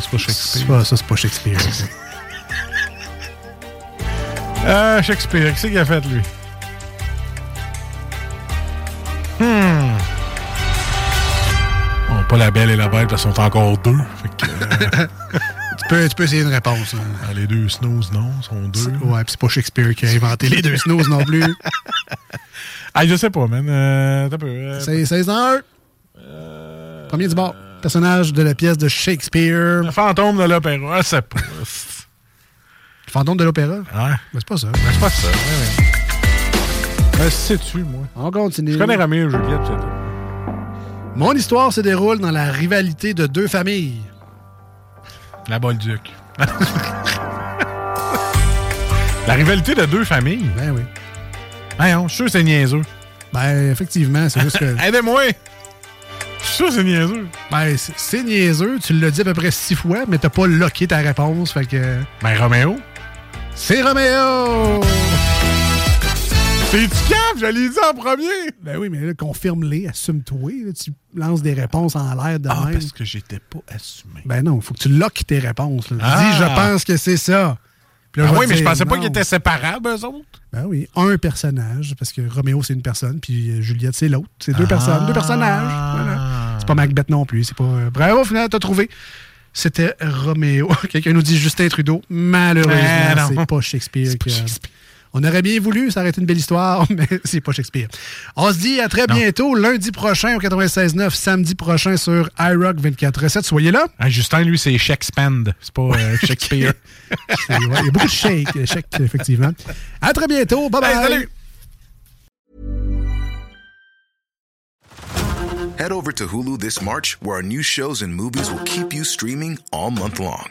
c'est pas Shakespeare. Pas, ça, c'est pas Shakespeare. ah, Shakespeare, qu'est-ce qu'il a fait, lui? Hmm. Bon, pas la belle et la bête, parce qu'ils sont encore deux. Fait que. Euh, Tu peux, tu peux essayer une réponse. hein. ah, les deux snooze, non, sont deux. Ouais, puis c'est pas Shakespeare qui a inventé les deux snooze non plus. Ah, je sais pas, man. Euh, peu, euh, C'est 16 heures. Premier du bord. Personnage de la pièce de Shakespeare. Le fantôme de l'opéra, c'est pas. Le fantôme de l'opéra? Ouais. Mais c'est pas ça. C'est pas ça. Ouais, ouais. Ben, sais-tu, moi? On continue. Je connais Ramiro et Juliette, c'est tout. Mon histoire se déroule dans la rivalité de deux familles. La Bolduc. La rivalité de deux familles. Ben oui. Ben non, je suis sûr que c'est niaiseux. Ben, effectivement, c'est juste que. Aidez-moi! Je suis sûr que c'est niaiseux. Ben, c'est- niaiseux. Tu l'as dit à peu près six fois, mais t'as pas locké ta réponse. Fait que. Ben, Roméo. C'est Roméo! C'est du cap, je l'ai dit en premier! Ben oui, mais là, confirme-les, assume-toi. Tu lances des réponses en l'air de Ah, même. parce que j'étais pas assumé. Ben non, faut que tu lockes tes réponses. là. Ah. Dis, je pense que c'est ça. Puis là, Ah je oui, mais je dire pensais pas qu'ils étaient séparables, eux autres. Ben oui, un personnage, parce que Roméo, c'est une personne, puis euh, Juliette, c'est l'autre. C'est deux personnes, deux personnages. Voilà. C'est pas Macbeth non plus. C'est pas. euh, Bravo, au final, t'as trouvé. C'était Roméo. Quelqu'un nous dit Justin Trudeau. Malheureusement, Ben non. c'est pas Shakespeare. On aurait bien voulu, ça aurait été une belle histoire, mais c'est pas Shakespeare. On se dit à très bientôt, lundi prochain au 96.9, samedi prochain sur iRock 24.7. Soyez là. Ah, Justin, lui, c'est Shakespeare. C'est pas euh, Shakespeare. Ouais, Il y a beaucoup de shakes, euh, shakes, effectivement. À très bientôt. Bye bye. Hey, salut. Head over to Hulu this March, where our new shows and movies will keep you streaming all month long.